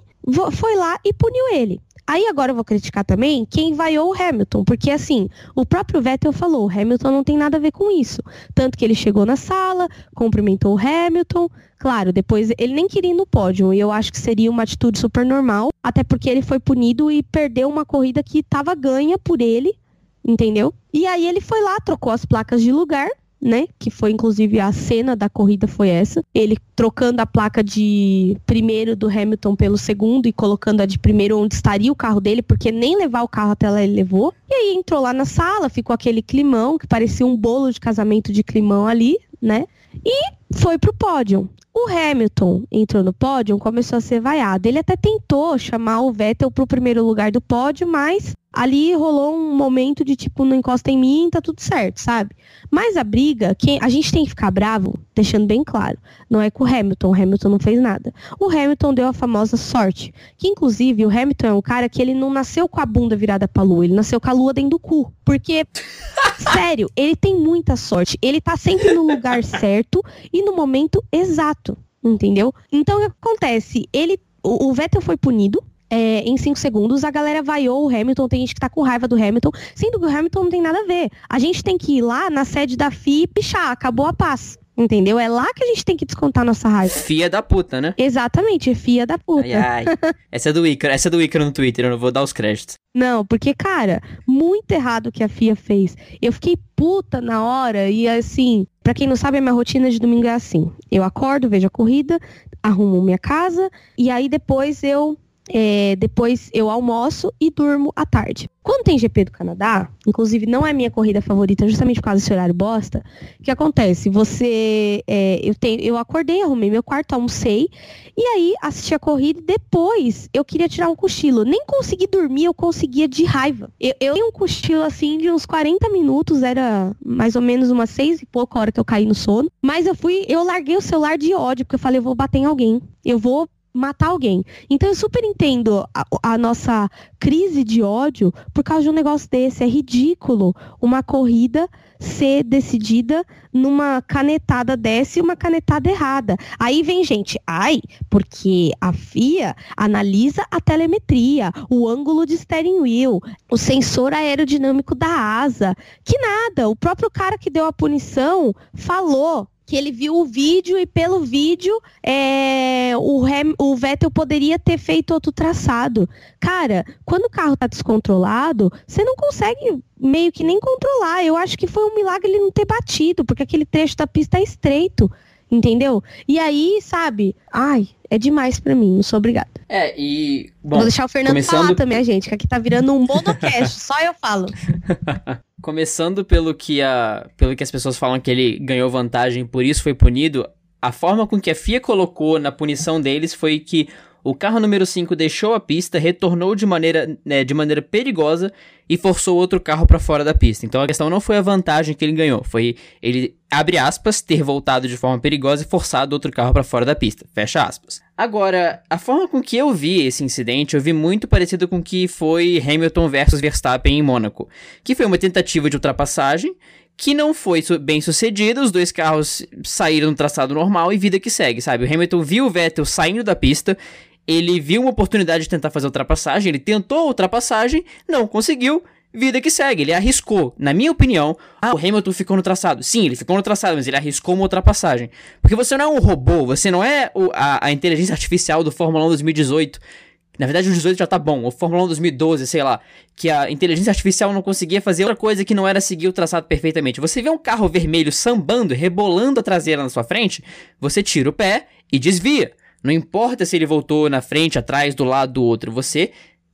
foi lá e puniu ele. Aí agora eu vou criticar também quem vaiou o Hamilton, porque assim, o próprio Vettel falou, o Hamilton não tem nada a ver com isso. Tanto que ele chegou na sala, cumprimentou o Hamilton. Claro, depois ele nem queria ir no pódio, e eu acho que seria uma atitude super normal, até porque ele foi punido e perdeu uma corrida que estava ganha por ele, entendeu? E aí ele foi lá, trocou as placas de lugar, né? Que foi inclusive a cena da corrida foi essa. Ele trocando a placa de primeiro do Hamilton pelo segundo e colocando a de primeiro onde estaria o carro dele, porque nem levar o carro até lá ele levou. E aí entrou lá na sala, ficou aquele climão que parecia um bolo de casamento de climão ali, né? E foi pro pódio. O Hamilton entrou no pódio, começou a ser vaiado. Ele até tentou chamar o Vettel pro primeiro lugar do pódio, mas ali rolou um momento de tipo, não encosta em mim, tá tudo certo, sabe? Mas a briga, quem, a gente tem que ficar bravo, deixando bem claro, não é com o Hamilton, o Hamilton não fez nada. O Hamilton deu a famosa sorte, que inclusive o Hamilton é um cara que ele não nasceu com a bunda virada pra lua, ele nasceu com a lua dentro do cu. Porque, sério, ele tem muita sorte, ele tá sempre no lugar certo e no momento exato, entendeu? Então o que acontece? Ele, o, o Vettel foi punido, é, em 5 segundos, a galera vaiou o Hamilton, tem gente que tá com raiva do Hamilton, sendo que o Hamilton não tem nada a ver. A gente tem que ir lá na sede da FIA e pichar, acabou a paz. Entendeu? É lá que a gente tem que descontar nossa raiva. Fia da puta, né? Exatamente, é fia da puta. Ai, ai. essa é do Icaro, essa é do Icaro no Twitter, eu não vou dar os créditos. Não, porque, cara, muito errado o que a FIA fez. Eu fiquei puta na hora e, assim, para quem não sabe, a minha rotina de domingo é assim. Eu acordo, vejo a corrida, arrumo minha casa e aí depois eu é, depois eu almoço e durmo à tarde. Quando tem GP do Canadá, inclusive não é minha corrida favorita, justamente por causa desse horário bosta, o que acontece? Você. É, eu, tenho, eu acordei, arrumei meu quarto, almocei, e aí assisti a corrida e depois eu queria tirar um cochilo. Nem consegui dormir, eu conseguia de raiva. Eu, eu um cochilo assim de uns 40 minutos, era mais ou menos umas seis e pouca hora que eu caí no sono. Mas eu fui, eu larguei o celular de ódio, porque eu falei, eu vou bater em alguém. Eu vou matar alguém. Então eu super entendo a, a, nossa crise de ódio por causa de um negócio desse. É ridículo uma corrida ser decidida numa canetada dessa e uma canetada errada. Aí vem gente, ai, porque a FIA analisa a telemetria, o ângulo de steering wheel, o sensor aerodinâmico da asa. Que nada, o próprio cara que deu a punição falou que ele viu o vídeo e pelo vídeo é, o, Ham, o Vettel poderia ter feito outro traçado. Cara, quando o carro tá descontrolado, você não consegue meio que nem controlar. Eu acho que foi um milagre ele não ter batido, porque aquele trecho da pista é estreito. Entendeu? E aí, sabe? Ai, é demais para mim, não sou obrigada. É, e. Bom, Vou deixar o Fernando começando... falar também, gente, que aqui tá virando um monocast, só eu falo. Começando pelo que, a, pelo que as pessoas falam que ele ganhou vantagem, por isso foi punido, a forma com que a FIA colocou na punição deles foi que o carro número 5 deixou a pista, retornou de maneira, né, de maneira perigosa e forçou outro carro para fora da pista. Então a questão não foi a vantagem que ele ganhou, foi ele, abre aspas, ter voltado de forma perigosa e forçado outro carro para fora da pista. Fecha aspas. Agora, a forma com que eu vi esse incidente, eu vi muito parecido com o que foi Hamilton versus Verstappen em Mônaco, que foi uma tentativa de ultrapassagem que não foi bem sucedida, os dois carros saíram no traçado normal e vida que segue, sabe? O Hamilton viu o Vettel saindo da pista, ele viu uma oportunidade de tentar fazer ultrapassagem, ele tentou a ultrapassagem, não conseguiu, vida que segue. Ele arriscou, na minha opinião, ah, o Hamilton ficou no traçado. Sim, ele ficou no traçado, mas ele arriscou uma ultrapassagem. Porque você não é um robô, você não é o, a, a, inteligência artificial do Fórmula 1 2018. Na verdade, o 18 já tá bom. O Fórmula 1 2012, sei lá. Que a inteligência artificial não conseguia fazer outra coisa que não era seguir o traçado perfeitamente. Você vê um carro vermelho sambando, rebolando a traseira na sua frente, você tira o pé e desvia. Não importa se ele voltou na frente, atrás, do lado do outro, você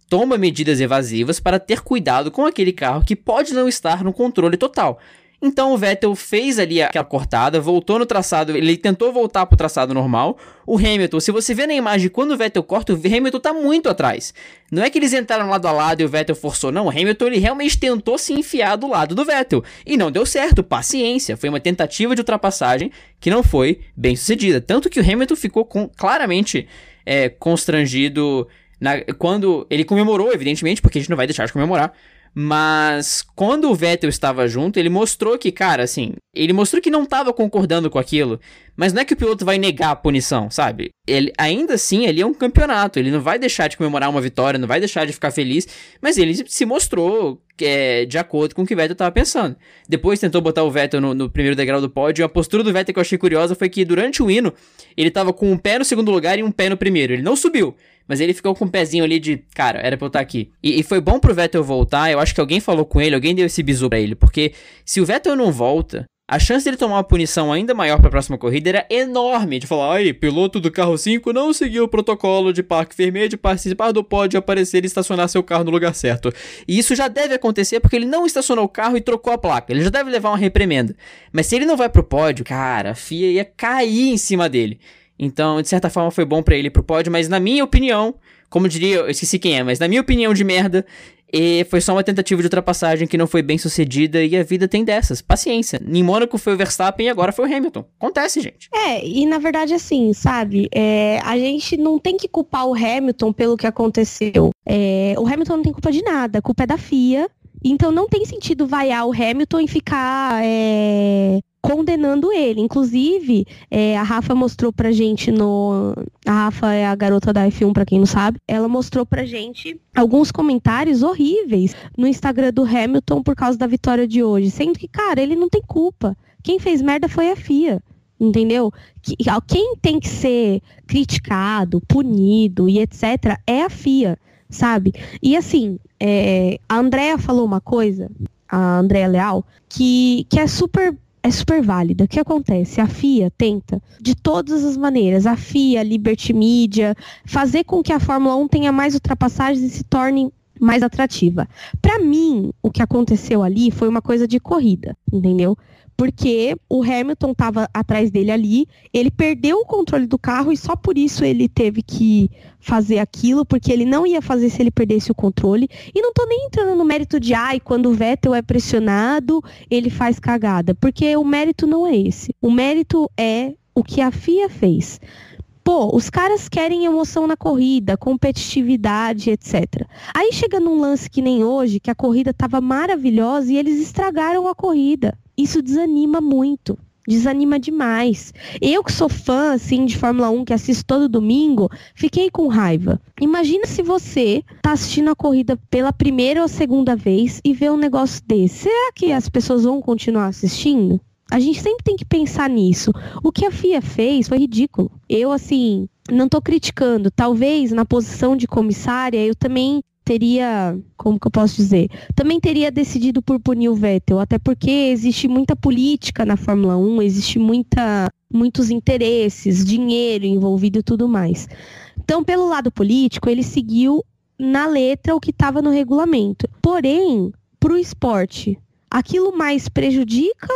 toma medidas evasivas para ter cuidado com aquele carro que pode não estar no controle total. Então o Vettel fez ali aquela cortada, voltou no traçado, ele tentou voltar para o traçado normal. O Hamilton, se você vê na imagem, quando o Vettel corta, o Hamilton está muito atrás. Não é que eles entraram lado a lado e o Vettel forçou, não. O Hamilton ele realmente tentou se enfiar do lado do Vettel. E não deu certo, paciência. Foi uma tentativa de ultrapassagem que não foi bem sucedida. Tanto que o Hamilton ficou com, claramente é, constrangido na, quando ele comemorou, evidentemente, porque a gente não vai deixar de comemorar Mas quando o Vettel estava junto, ele mostrou que, cara, assim, ele mostrou que não estava concordando com aquilo. Mas não é que o piloto vai negar a punição, sabe? Ele ainda assim, ele é um campeonato, ele não vai deixar de comemorar uma vitória, não vai deixar de ficar feliz, mas ele se mostrou é, de acordo com o que o Vettel estava pensando. Depois tentou botar o Vettel no, no, primeiro degrau do pódio, e a postura do Vettel que eu achei curiosa foi que durante o hino, ele estava com um pé no segundo lugar e um pé no primeiro. Ele não subiu, mas ele ficou com um pezinho ali de, cara, era pra eu estar aqui. E, e, foi bom pro Vettel voltar, eu acho que alguém falou com ele, alguém deu esse bisu pra ele, porque se o Vettel não volta, a chance dele tomar uma punição ainda maior para a próxima corrida era enorme. De falar, ai, piloto do carro 5 não seguiu o protocolo de parque vermelho de participar do pódio aparecer e estacionar seu carro no lugar certo. E isso já deve acontecer porque ele não estacionou o carro e trocou a placa. Ele já deve levar uma reprimenda. Mas se ele não vai pro pódio, cara, a FIA ia cair em cima dele. Então, de certa forma, foi bom para ele pro pódio, mas na minha opinião, como diria, eu esqueci quem é, mas na minha opinião de merda, e foi só uma tentativa de ultrapassagem que não foi bem sucedida e a vida tem dessas. Paciência. Em Mônaco foi o Verstappen e agora foi o Hamilton. Acontece, gente. É, e na verdade, assim, sabe? É, a gente não tem que culpar o Hamilton pelo que aconteceu. É, o Hamilton não tem culpa de nada. A culpa é da FIA. Então não tem sentido vaiar o Hamilton e ficar é, condenando ele. Inclusive, é, a Rafa mostrou pra gente no. A Rafa é a garota da F1, pra quem não sabe. Ela mostrou pra gente alguns comentários horríveis no Instagram do Hamilton por causa da vitória de hoje. Sendo que, cara, ele não tem culpa. Quem fez merda foi a FIA. Entendeu? Quem tem que ser criticado, punido e etc. é a FIA, sabe? E assim, é, a Andrea falou uma coisa, a Andrea Leal, que, que é super é super válida. O que acontece? A FIA tenta, de todas as maneiras, a FIA, Liberty Media, fazer com que a Fórmula 1 tenha mais ultrapassagens e se torne mais atrativa. Para mim, o que aconteceu ali foi uma coisa de corrida, entendeu? Porque o Hamilton estava atrás dele ali, ele perdeu o controle do carro e só por isso ele teve que fazer aquilo, porque ele não ia fazer se ele perdesse o controle. E não tô nem entrando no mérito de, ai, quando o Vettel é pressionado, ele faz cagada, porque o mérito não é esse. O mérito é o que a FIA fez. Pô, os caras querem emoção na corrida, competitividade, etc. Aí chega num lance que nem hoje, que a corrida estava maravilhosa e eles estragaram a corrida isso desanima muito. Desanima demais. Eu que sou fã, assim, de Fórmula 1, que assisto todo domingo, fiquei com raiva. Imagina se você tá assistindo a corrida pela primeira ou segunda vez e vê um negócio desse. Será que as pessoas vão continuar assistindo? A gente sempre tem que pensar nisso. O que a FIA fez foi ridículo. Eu, assim, não estou criticando. Talvez na posição de comissária eu também teria, como que eu posso dizer, também teria decidido por punir o Vettel, até porque existe muita política na Fórmula 1, existe muita, muitos interesses, dinheiro envolvido e tudo mais. Então, pelo lado político, ele seguiu na letra o que estava no regulamento. Porém, para o esporte, aquilo mais prejudica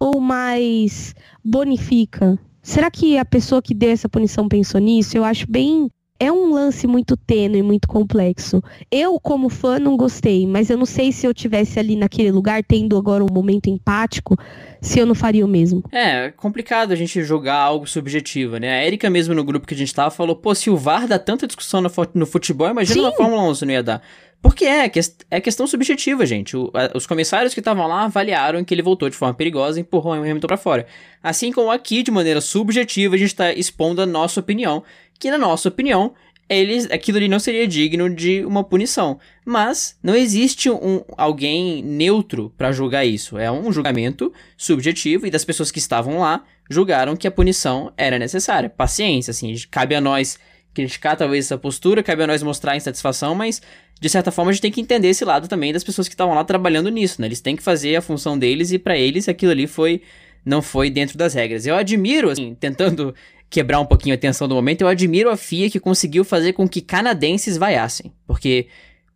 ou mais bonifica? Será que a pessoa que deu essa punição pensou nisso? Eu acho bem é um lance muito tênue, muito complexo. Eu, como fã, não gostei, mas eu não sei se eu tivesse ali naquele lugar, tendo agora um momento empático, se eu não faria o mesmo. É, é complicado a gente jogar algo subjetivo, né? A Erika mesmo no grupo que a gente tava falou, pô, se o VAR dá tanta discussão no, futebol, imagina Sim. na Fórmula 1 se não ia dar. Porque é, é questão subjetiva, gente. O, a, os comissários que estavam lá avaliaram que ele voltou de forma perigosa e empurrou o Hamilton para fora. Assim como aqui, de maneira subjetiva, a gente está expondo a nossa opinião que na nossa opinião, eles, aquilo ali não seria digno de uma punição. Mas não existe um, alguém neutro para julgar isso. É um julgamento subjetivo e das pessoas que estavam lá julgaram que a punição era necessária. Paciência, assim, cabe a nós criticar talvez essa postura, cabe a nós mostrar insatisfação, mas de certa forma a gente tem que entender esse lado também das pessoas que estavam lá trabalhando nisso, né? Eles têm que fazer a função deles e para eles aquilo ali foi não foi dentro das regras. Eu admiro, assim, tentando quebrar um pouquinho a tensão do momento, eu admiro a FIA que conseguiu fazer com que canadenses vaiassem. Porque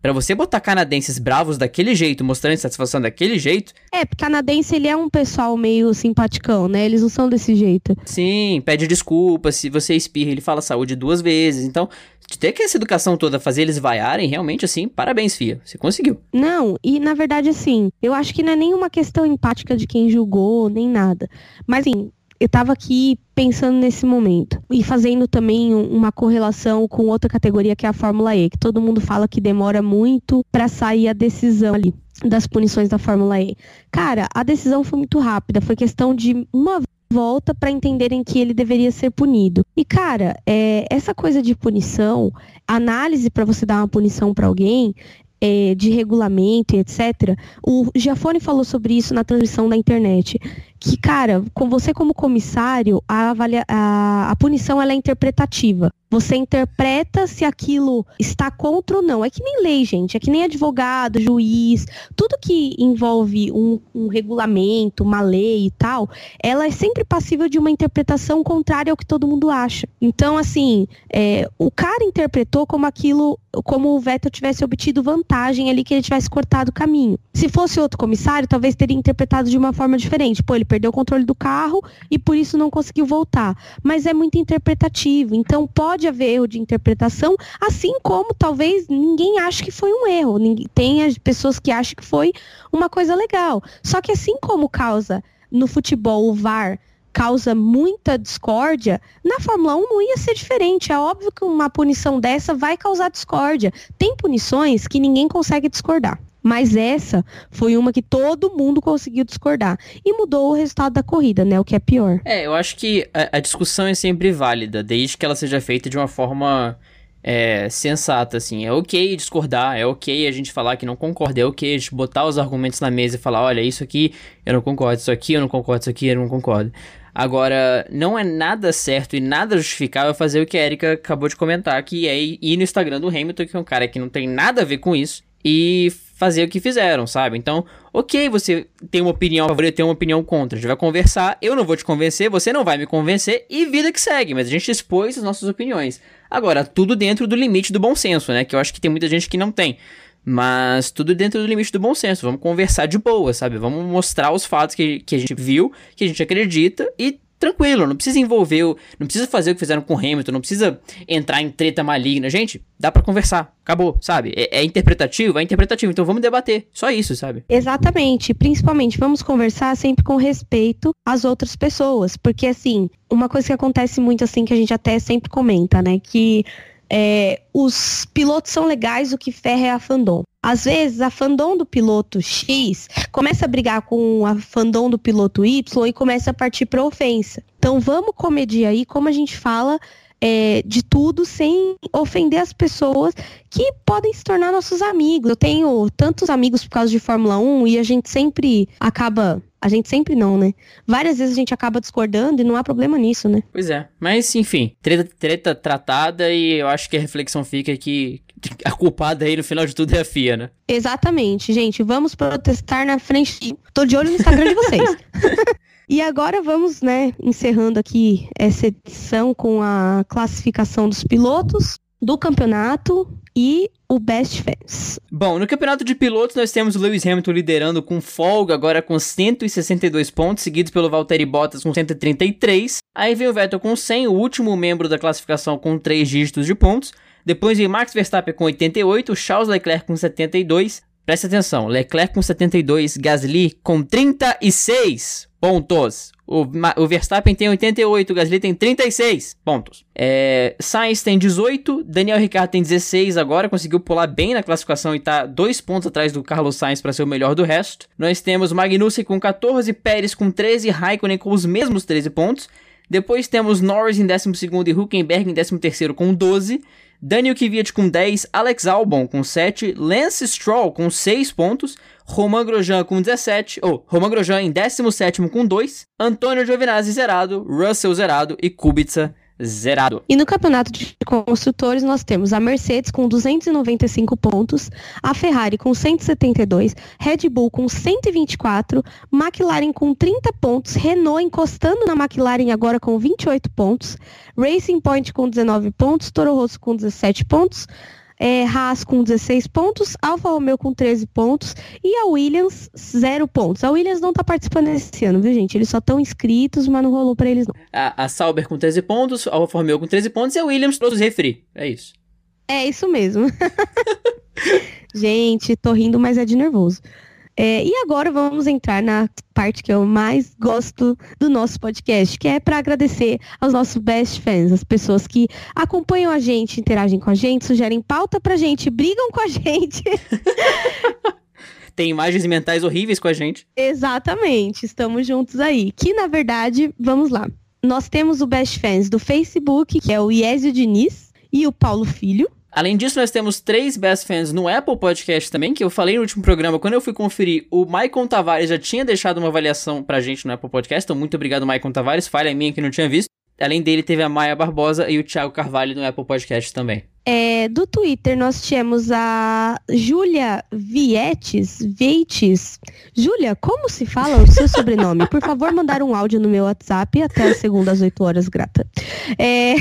para você botar canadenses bravos daquele jeito, mostrando satisfação daquele jeito. É, porque canadense ele é um pessoal meio simpaticão, né? Eles não são desse jeito. Sim, pede desculpa, se você espirra, ele fala saúde duas vezes. Então, de ter que essa educação toda fazer eles vaiarem, realmente assim, parabéns, Fia. Você conseguiu. Não, e na verdade, assim, eu acho que não é nenhuma questão empática de quem julgou, nem nada. Mas, assim, eu tava aqui pensando nesse momento e fazendo também uma correlação com outra categoria que é a Fórmula E, que todo mundo fala que demora muito para sair a decisão ali das punições da Fórmula E. Cara, a decisão foi muito rápida, foi questão de uma volta para entenderem que ele deveria ser punido. E cara, é, essa coisa de punição, análise para você dar uma punição para alguém é, de regulamento e etc. O Giafone falou sobre isso na transmissão da internet que, cara, com você como comissário, a, avalia, a, a punição ela é interpretativa. Você interpreta se aquilo está contra ou não. É que nem lei, gente. É que nem advogado, juiz. Tudo que envolve um, um regulamento, uma lei e tal, ela é sempre passível de uma interpretação contrária ao que todo mundo acha. Então, assim, é, o cara interpretou como aquilo, como o Vettel tivesse obtido vantagem ali, que ele tivesse cortado o caminho. Se fosse outro comissário, talvez teria interpretado de uma forma diferente. Pô, ele perdeu o controle do carro e por isso não conseguiu voltar. Mas é muito interpretativo, então pode haver erro de interpretação, assim como talvez ninguém ache que foi um erro. Tem as pessoas que acham que foi uma coisa legal. Só que assim como causa no futebol o VAR causa muita discórdia, na Fórmula 1 não ia ser diferente. É óbvio que uma punição dessa vai causar discórdia. Tem punições que ninguém consegue discordar. Mas essa foi uma que todo mundo conseguiu discordar. E mudou o resultado da corrida, né? O que é pior. É, eu acho que a, a discussão é sempre válida, desde que ela seja feita de uma forma é, sensata, assim. É ok discordar, é ok a gente falar que não concorda, é ok a gente botar os argumentos na mesa e falar, olha, isso aqui eu não concordo, isso aqui eu não concordo, isso aqui eu não concordo. Agora, não é nada certo e nada justificável fazer o que a Erika acabou de comentar, que é ir no Instagram do Hamilton, que é um cara que não tem nada a ver com isso, e fazer o que fizeram, sabe? Então, ok, você tem uma opinião a favor e tem uma opinião contra. A gente vai conversar, eu não vou te convencer, você não vai me convencer e vida que segue. Mas a gente expôs as nossas opiniões. Agora, tudo dentro do limite do bom senso, né? Que eu acho que tem muita gente que não tem. Mas tudo dentro do limite do bom senso. Vamos conversar de boa, sabe? Vamos mostrar os fatos que, que a gente viu, que a gente acredita e tranquilo, não precisa envolver, não precisa fazer o que fizeram com o Hamilton, não precisa entrar em treta maligna. Gente, dá para conversar, acabou, sabe? É, é, interpretativo, é interpretativo, então vamos debater, só isso, sabe? Exatamente, principalmente vamos conversar sempre com respeito às outras pessoas, porque assim, uma coisa que acontece muito assim, que a gente até sempre comenta, né, que é, os pilotos são legais, o que ferra é a fandom. Às vezes, a fandom do piloto X começa a brigar com a fandom do piloto Y e começa a partir para ofensa. Então, vamos comedir aí como a gente fala é, de tudo sem ofender as pessoas que podem se tornar nossos amigos. Eu tenho tantos amigos por causa de Fórmula 1 e a gente sempre acaba. A gente sempre não, né? Várias vezes a gente acaba discordando e não há problema nisso, né? Pois é. Mas, enfim, treta, treta tratada e eu acho que a reflexão fica que a culpada aí no final de tudo é a FIA, né? Exatamente, gente. Vamos protestar na frente. Tô de olho no Instagram de vocês. E agora vamos, né, encerrando aqui essa edição com a classificação dos pilotos do campeonato e o Best Fans. Bom, no campeonato de pilotos nós temos o Lewis Hamilton liderando com folga, agora com 162 pontos, seguidos pelo Valtteri Bottas com 133. Aí vem o Vettel com 100, o último membro da classificação com 3 dígitos de pontos. Depois vem Max Verstappen com 88, Charles Leclerc com 72. Presta atenção, Leclerc com 72, Gasly com 36 pontos. O, o Verstappen tem 88, o Gasly tem 36 pontos. É, Sainz tem 18, Daniel Ricciardo tem 16 agora, conseguiu pular bem na classificação e tá dois pontos atrás do Carlos Sainz para ser o melhor do resto. Nós temos Magnussen com 14, Pérez com 13, Raikkonen com os mesmos 13 pontos. Depois temos Norris em 12 e Huckenberg em 13 com 12. Daniel Kvyat com 10, Alex Albon com 7, Lance Stroll com 6 pontos, Roman Grosjean com 17, ou oh, Roman Grosjean em 17 com 2, Antônio Giovinazzi zerado, Russell zerado e Kubica zerado. E no campeonato de construtores nós temos a Mercedes com 295 pontos, a Ferrari com 172, Red Bull com 124, McLaren com 30 pontos, Renault encostando na McLaren agora com 28 pontos, Racing Point com 19 pontos, Toro Rosso com 17 pontos, é, Haas com 16 pontos, Alfa Romeo com 13 pontos e a Williams 0 pontos. A Williams não tá participando esse ano, viu, gente? Eles só estão inscritos, mas não rolou para eles não. A, a Sauber com 13 pontos, a Alfa Romeo com 13 pontos e a Williams todos refri. É isso. É isso mesmo. gente, tô rindo, mas é de nervoso. É, e agora vamos entrar na parte que eu mais gosto do nosso podcast, que é para agradecer aos nossos best fans, as pessoas que acompanham a gente, interagem com a gente, sugerem pauta pra gente, brigam com a gente. Tem imagens mentais horríveis com a gente. Exatamente, estamos juntos aí. Que na verdade, vamos lá. Nós temos o best fans do Facebook, que é o Iésio Diniz e o Paulo Filho. Além disso, nós temos três best fans no Apple Podcast também, que eu falei no último programa, quando eu fui conferir, o Maicon Tavares já tinha deixado uma avaliação pra gente no Apple Podcast, então muito obrigado, Maicon Tavares, falha minha que não tinha visto. Além dele, teve a Maia Barbosa e o Thiago Carvalho no Apple Podcast também. É, do Twitter, nós tínhamos a Júlia Vietes, Veites. Júlia, como se fala o seu sobrenome? Por favor, mandar um áudio no meu WhatsApp até a segunda às 8 horas, grata. É,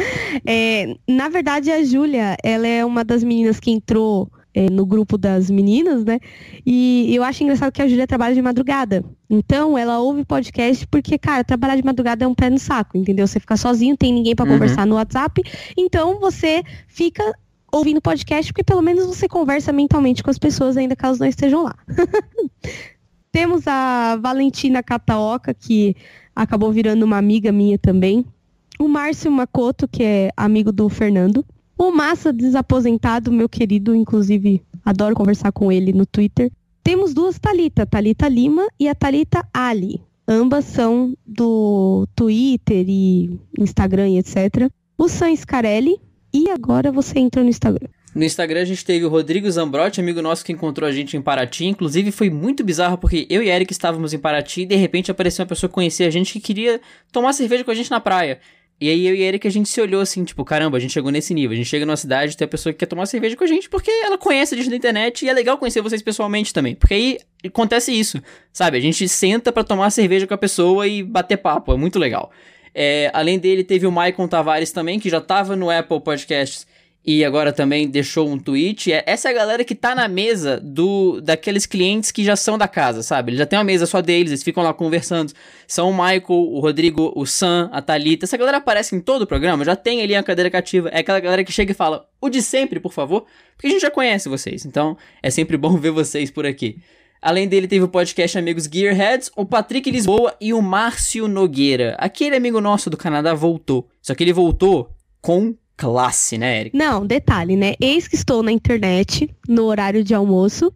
é, na verdade, a Júlia, ela é uma das meninas que entrou é, no grupo das meninas, né? E eu acho engraçado que a Júlia trabalha de madrugada. Então, ela ouve podcast porque, cara, trabalhar de madrugada é um pé no saco, entendeu? Você fica sozinho, tem ninguém para uhum. conversar no WhatsApp. Então, você fica ouvindo podcast porque pelo menos você conversa mentalmente com as pessoas, ainda que elas não estejam lá. Temos a Valentina Cataoca, que acabou virando uma amiga minha também. O Márcio Macoto, que é amigo do Fernando. O Massa desaposentado, meu querido, inclusive adoro conversar com ele no Twitter. Temos duas Talita, Talita Lima e a Talita Ali. Ambas são do Twitter e Instagram e etc. O Sam Scarelli e agora você entra no Instagram. No Instagram a gente teve o Rodrigo Zambrotti, amigo nosso que encontrou a gente em Paraty. Inclusive foi muito bizarro porque eu e Eric estávamos em Paraty e de repente apareceu uma pessoa que conhecia a gente que queria tomar cerveja com a gente na praia. E aí eu e Eric a gente se olhou assim, tipo, caramba, a gente chegou nesse nível. A gente chega numa cidade, tem a pessoa que quer tomar cerveja com a gente porque ela conhece a gente na internet e é legal conhecer vocês pessoalmente também. Porque aí acontece isso, sabe? A gente senta para tomar cerveja com a pessoa e bater papo, é muito legal. É, além dele, teve o Maicon Tavares também, que já tava no Apple Podcasts e agora também deixou um tweet. É, essa é a galera que tá na mesa do daqueles clientes que já são da casa, sabe? Eles já tem uma mesa só deles, eles ficam lá conversando. São o Michael, o Rodrigo, o Sam, a Thalita. Essa galera aparece em todo o programa, já tem ali a cadeira cativa. É aquela galera que chega e fala, o de sempre, por favor. Porque a gente já conhece vocês, então é sempre bom ver vocês por aqui. Além dele, teve o podcast Amigos Gearheads, o Patrick Lisboa e o Márcio Nogueira. Aquele amigo nosso do Canadá voltou. Só que ele voltou com classe, né, Eric? Não, detalhe, né? Eis que estou na internet no horário de almoço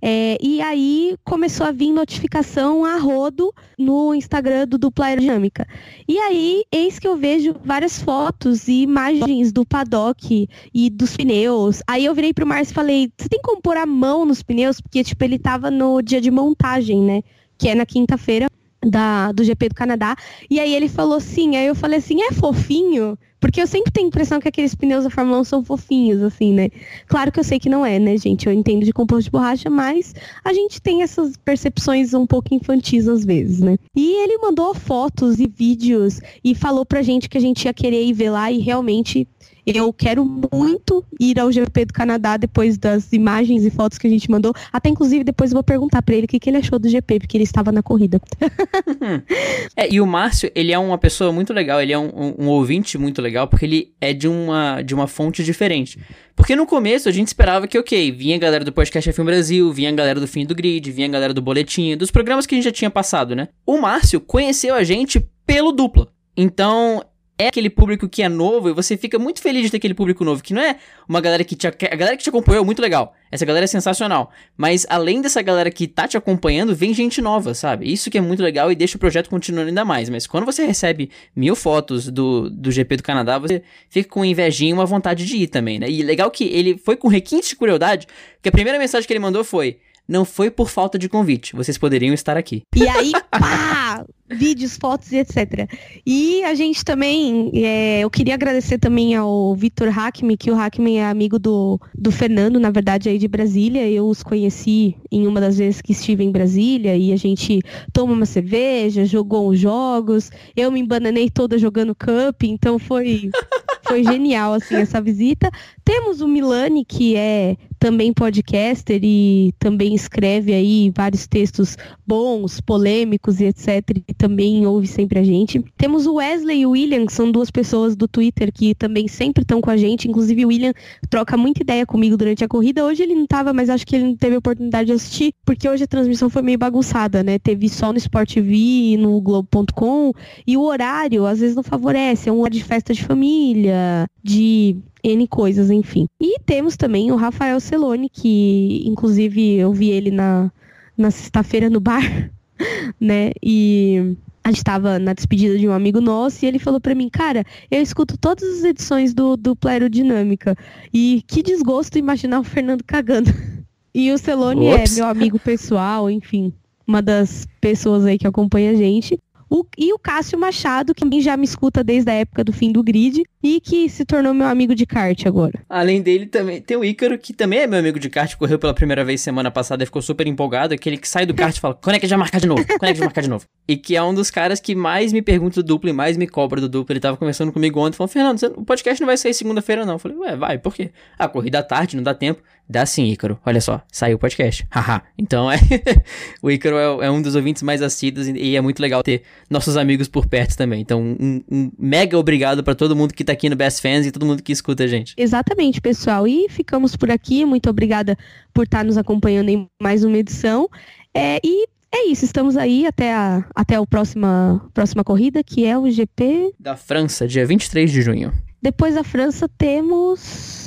é, e aí começou a vir notificação a rodo no Instagram do Dupla Aerodinâmica. E aí, eis que eu vejo várias fotos e imagens do paddock e dos pneus. Aí eu virei pro Márcio e falei, você tem como pôr a mão nos pneus? Porque, tipo, ele tava no dia de montagem, né? Que é na quinta-feira da, do GP do Canadá. E aí ele falou sim, aí eu falei assim, é fofinho? Porque eu sempre tenho a impressão que aqueles pneus da Fórmula 1 são fofinhos, assim, né? Claro que eu sei que não é, né, gente? Eu entendo de composto de borracha, mas a gente tem essas percepções um pouco infantis às vezes, né? E ele mandou fotos e vídeos e falou pra gente que a gente ia querer ir ver lá e realmente eu quero muito ir ao GP do Canadá depois das imagens e fotos que a gente mandou. Até inclusive depois eu vou perguntar para ele o que, que ele achou do GP, porque ele estava na corrida. é, e o Márcio, ele é uma pessoa muito legal, ele é um, um, um, ouvinte muito legal, porque ele é de uma, de uma fonte diferente. Porque no começo a gente esperava que, ok, vinha a galera do podcast F1 Brasil, vinha a galera do Fim do Grid, vinha a galera do Boletim, dos programas que a gente já tinha passado, né? O Márcio conheceu a gente pelo dupla. Então, é aquele público que é novo e você fica muito feliz de ter aquele público novo, que não é uma galera que te, a galera que te acompanhou é muito legal. Essa galera é sensacional. Mas além dessa galera que tá te acompanhando, vem gente nova, sabe? Isso que é muito legal e deixa o projeto continuando ainda mais. Mas quando você recebe mil fotos do, do GP do Canadá, você fica com invejinha e uma vontade de ir também, né? E legal que ele foi com requinte de curiosidade, que a primeira mensagem que ele mandou foi não foi por falta de convite. Vocês poderiam estar aqui. E aí, pá! Vídeos, fotos e etc. E a gente também, é, eu queria agradecer também ao Vitor Hackman, que o Hackman é amigo do, do Fernando, na verdade, aí de Brasília. Eu os conheci em uma das vezes que estive em Brasília e a gente tomou uma cerveja, jogou uns jogos. Eu me embananei toda jogando Cup, então foi, foi genial, assim, essa visita. Temos o Milani, que é também podcaster e também escreve aí vários textos bons, polêmicos e etc. Também ouve sempre a gente. Temos o Wesley e o William, que são duas pessoas do Twitter que também sempre estão com a gente. Inclusive, o William troca muita ideia comigo durante a corrida. Hoje ele não estava, mas acho que ele não teve oportunidade de assistir, porque hoje a transmissão foi meio bagunçada, né? Teve só no Sport TV no Globo.com. E o horário, às vezes, não favorece. É um horário de festa de família, de N coisas, enfim. E temos também o Rafael Celone, que inclusive eu vi ele na, na sexta-feira no bar, né? E a gente estava na despedida de um amigo nosso e ele falou para mim, cara, eu escuto todas as edições do, do Aerodinâmica e que desgosto imaginar o Fernando cagando. E o Celone é meu amigo pessoal, enfim, uma das pessoas aí que acompanha a gente. O, e o Cássio Machado, que já me escuta desde a época do fim do grid e que se tornou meu amigo de kart agora. Além dele, também tem o Ícaro, que também é meu amigo de kart, correu pela primeira vez semana passada e ficou super empolgado. Aquele que sai do kart e fala: quando é que já marcar de novo? Quando é que já marcar de novo? E que é um dos caras que mais me pergunta do duplo e mais me cobra do duplo. Ele tava conversando comigo ontem falou: Fernando, o podcast não vai sair segunda-feira, não. Eu falei: Ué, vai, por quê? Ah, corrida à tarde, não dá tempo. Dá sim, Ícaro. Olha só, saiu o podcast. Haha. então é. o Ícaro é, é, um dos ouvintes mais assíduos e é muito legal ter nossos amigos por perto também. Então, um, um mega obrigado para todo mundo que tá aqui no Best Fans e todo mundo que escuta a gente. Exatamente, pessoal. E ficamos por aqui. Muito obrigada por estar nos acompanhando em mais uma edição. É, e é isso, estamos aí até a, até a próxima, próxima corrida, que é o GP... Da França, dia 23 de junho. Depois da França temos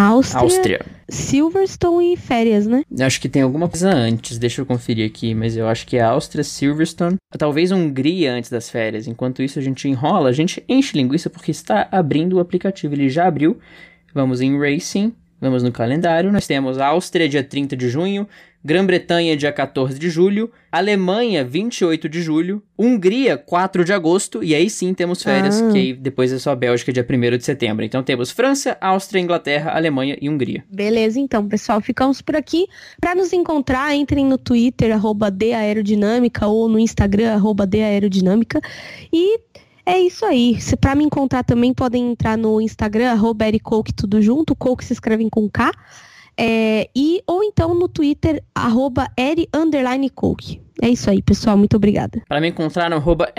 Áustria, Áustria, Silverstone e férias, né? Acho que tem alguma coisa antes, deixa eu conferir aqui, mas eu acho que é Áustria, Silverstone, talvez Hungria antes das férias. Enquanto isso a gente enrola, a gente enche linguiça porque está abrindo o aplicativo, ele já abriu. Vamos em Racing, vamos no calendário, nós temos Áustria dia 30 de junho, Grã-Bretanha, dia 14 de julho, Alemanha, 28 de julho, Hungria, 4 de agosto, e aí sim temos férias, ah. que depois é só Bélgica, dia 1 de setembro. Então temos França, Áustria, Inglaterra, Alemanha e Hungria. Beleza, então, pessoal, ficamos por aqui. Para nos encontrar, entrem no Twitter, arroba Aerodinâmica, ou no Instagram, arroba Aerodinâmica, e é isso aí. Se para me encontrar também podem entrar no Instagram, arroba tudo junto, Coke se escrevem com K. É, e, ou então no Twitter, arroba eri, É isso aí, pessoal. Muito obrigada. Para me encontrar no arroba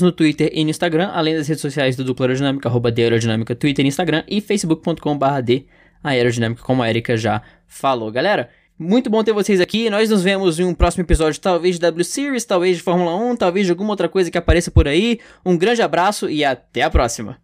no Twitter e no Instagram, além das redes sociais do Dupla Aerodinâmica, arroba de Aerodinâmica, Twitter e Instagram, e facebook.com barra de Aerodinâmica, como a Erika já falou. Galera, muito bom ter vocês aqui. Nós nos vemos em um próximo episódio, talvez de W Series, talvez de Fórmula 1, talvez de alguma outra coisa que apareça por aí. Um grande abraço e até a próxima.